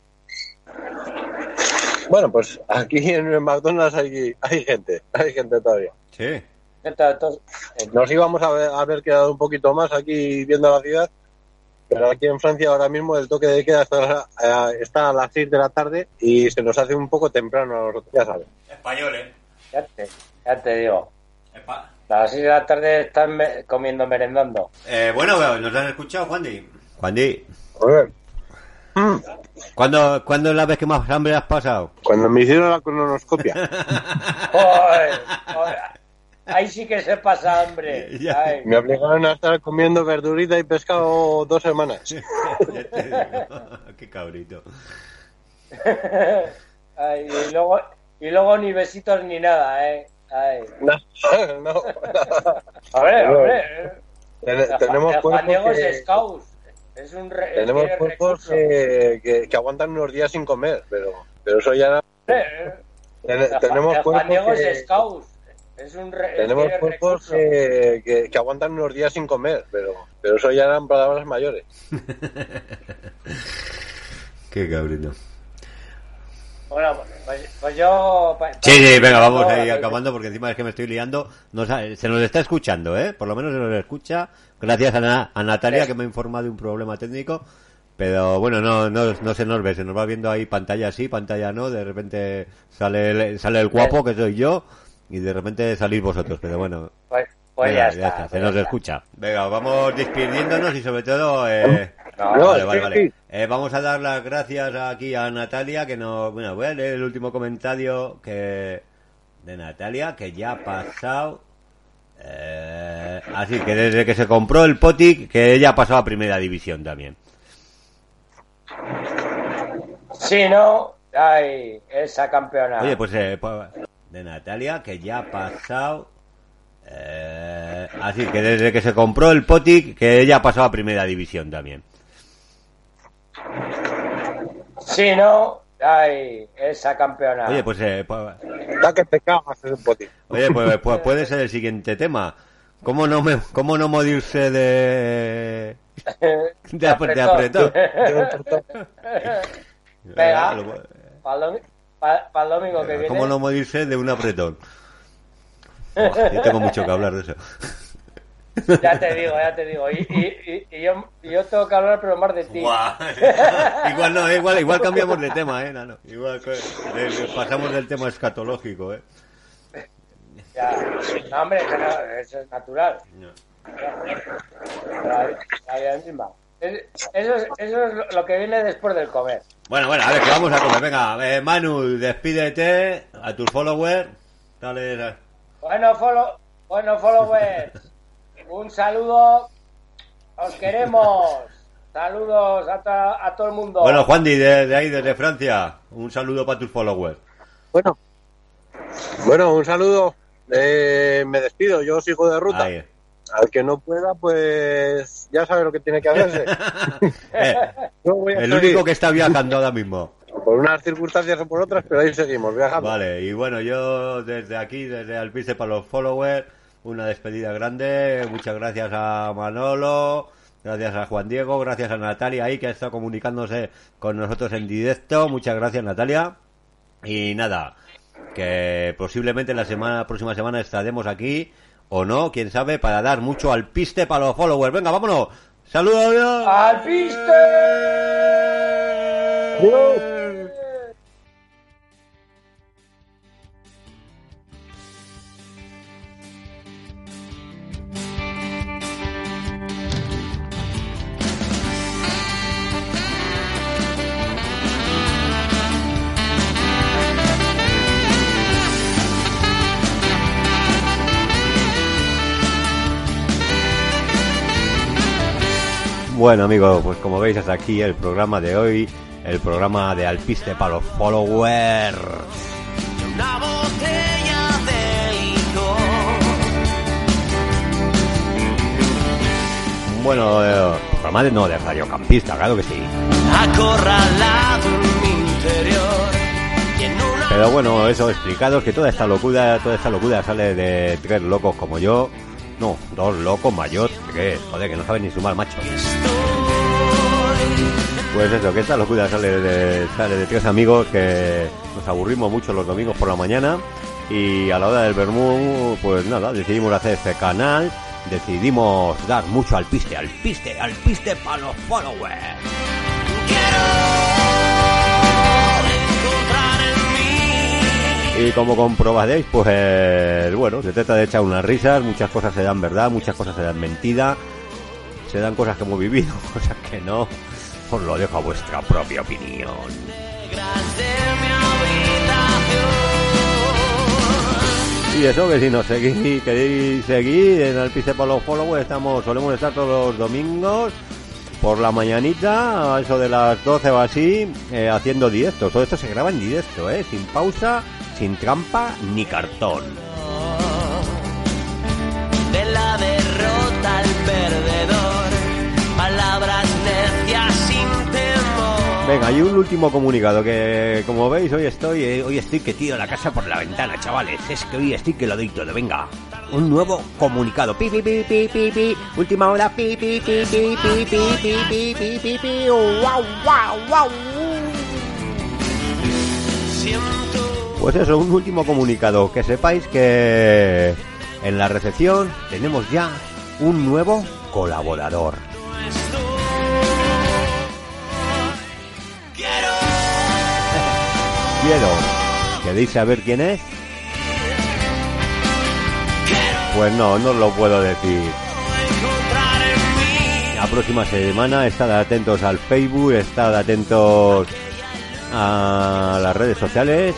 Bueno, pues aquí en el McDonald's hay, hay gente, hay gente todavía. Sí. Entonces, Nos íbamos a haber, a haber quedado un poquito más aquí viendo la ciudad, pero aquí en Francia ahora mismo el toque de queda está, eh, está a las 6 de la tarde y se nos hace un poco temprano a nosotros, ya sabes. Españoles. ya te, ya te digo. A las 6 de la tarde están me- comiendo, merendando. Eh, bueno, ¿nos han escuchado, Juan Di? Juan Di, A ver, ¿cuándo, ¿cuándo es la vez que más hambre has pasado? cuando me hicieron la. Ay, Ahí sí que se pasa hambre. Ay. me obligaron a estar comiendo verdurita y pescado dos semanas. Qué cabrito. Ay, y luego y luego ni besitos ni nada, eh. Ay. No, no. No. hombre. eh. Ten- El tenemos cuerpos que, es scout. Es un re, tenemos cuerpos que, que, que aguantan unos días sin comer, pero, pero eso ya... Eh, ten- el tenemos cuerpos que, es un re, tenemos cuerpos que, que, que aguantan unos días sin comer, pero, pero eso ya eran palabras mayores. Qué cabrito. Bueno, pues, pues yo. pa- Sí, sí, venga, vamos ahí acabando porque encima es que me estoy liando. Nos se nos está escuchando, ¿eh? Por lo menos se nos escucha. Gracias a, Na- a Natalia que me ha informado de un problema técnico. Pero bueno, no, no, no se nos ve, se nos va viendo ahí pantalla sí, pantalla no. De repente sale el, sale el guapo que soy yo y de repente salís vosotros. Pero bueno, Pues, pues venga, ya, está. se pues nos escucha. Venga, vamos despidiéndonos y sobre todo... Eh, No, No, vale, vale. Eh, vamos a dar las gracias aquí a Natalia, que nos... Bueno, voy a leer el último comentario que de Natalia, que ya ha pasado... Eh, así que desde que se compró el Potic, que ella ha pasado a Primera División también. Sí, ¿no? Ay, esa campeona. Oye, pues eh, pues, de Natalia, que ya ha pasado... Eh, así que desde que se compró el Potic, que ella ha pasado a Primera División también. Sí, ¿no? Ay, esa campeona. Oye, pues, eh, pues Da que te cagas ese potín. Oye, pues, pues puede ser el siguiente tema. ¿Cómo no, me, cómo no morirse de... de, ap- de apretón? Para el, domingo que viene. ¿Cómo no morirse de un apretón? Yo tengo mucho que hablar de eso. Ya te digo, ya te digo. Y, y, y, y yo, yo tengo que hablar, pero más de ti. Igual no, igual, igual cambiamos de tema, ¿eh? Nano? Igual que- de- de- pasamos del tema escatológico, ¿eh? Ya. No, hombre, no, eso es natural. La, la vida misma. Es- Eso es, eso es lo- que viene después del comer. Bueno, bueno, a ver, que vamos a comer. Venga, eh, Manu, despídete a tus followers. Dale, Bueno, follow, bueno, followers. Un saludo. Os queremos. Saludos a, to- a todo el mundo. Bueno, Juan Di, de, de ahí, desde Francia, un saludo para tus followers. Bueno, bueno, un saludo. Eh, me despido, yo sigo de ruta. Ahí. al que no pueda, pues ya sabe lo que tiene que hacerse. Eh, voy a el único que está viajando ahora mismo. Por unas circunstancias o por otras, pero ahí seguimos viajando. Vale, y bueno, yo desde aquí, desde Alpiste para los followers, una despedida grande. Muchas gracias a Manolo, gracias a Juan Diego, gracias a Natalia ahí que ha estado comunicándose con nosotros en directo. Muchas gracias, Natalia. Y nada, que posiblemente la semana próxima semana estaremos aquí o no, quién sabe, para dar mucho al piste para los followers. Venga, vámonos. Saludos. ¡Al piste! Bueno amigos, pues como veis hasta aquí el programa de hoy, el programa de Alpiste para los followers. Una botella de licor. Bueno, eh, programa de no de radiocampista, claro que sí. Acorralado en mi interior. Y en una Pero bueno, eso explicados que toda esta locura, toda esta locura sale de tres locos como yo. No, dos locos mayores, que joder, que no saben ni sumar macho. Pues eso, que esta locura sale de, sale de tres amigos que nos aburrimos mucho los domingos por la mañana y a la hora del vermú, pues nada, decidimos hacer este canal, decidimos dar mucho al piste, al piste, al piste para los followers. Y como comprobaréis, pues bueno, se trata de echar unas risas, muchas cosas se dan verdad, muchas cosas se dan mentira, se dan cosas que hemos vivido, cosas que no. Os lo dejo a vuestra propia opinión. Y eso que si nos seguís, queréis seguir en Alpiste para los followers, estamos, solemos estar todos los domingos por la mañanita, a eso de las 12 o así, eh, haciendo directo. Todo esto se graba en directo, ¿eh? Sin pausa, sin trampa ni cartón. De la derrota al perdedor. Venga, y un último comunicado que, como veis, hoy estoy, eh, hoy estoy que tiro la casa por la ventana, chavales. Es que hoy estoy que lo doy todo. Venga, un nuevo comunicado. Pi, pi, pi, pi, pi, pi. Última hora. Pi, pi, pi, pi, pi, pi, pi, pi, pi, pi, pi. Guau, guau. Siento Pues eso, un último comunicado. Que sepáis que en la recepción tenemos ya un nuevo colaborador. Quiero. ¿Queréis saber quién es? Pues no, no lo puedo decir. La próxima semana estad atentos al Facebook, estad atentos a las redes sociales,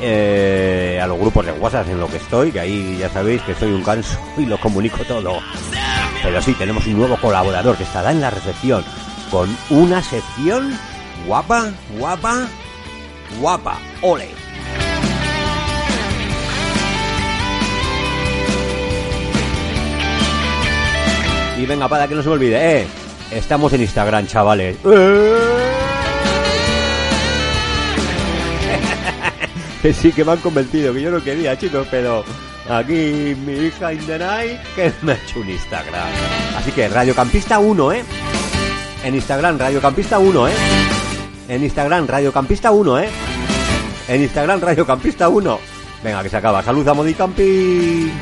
eh, a los grupos de WhatsApp en lo que estoy, que ahí ya sabéis que soy un canso y lo comunico todo. Pero sí, tenemos un nuevo colaborador que estará en la recepción con una sección guapa, guapa, guapa. Ole. Y venga, para que no se me olvide, eh. Estamos en Instagram, chavales. que sí, que me han convencido, que yo no quería, chicos, pero aquí mi hija in que me ha hecho un Instagram. Así que Radiocampista 1, ¿eh? En Instagram, Radiocampista 1, ¿eh? En Instagram, Radiocampista 1, ¿eh? En Instagram, Radiocampista 1. Venga, que se acaba. Salud a Modicampi.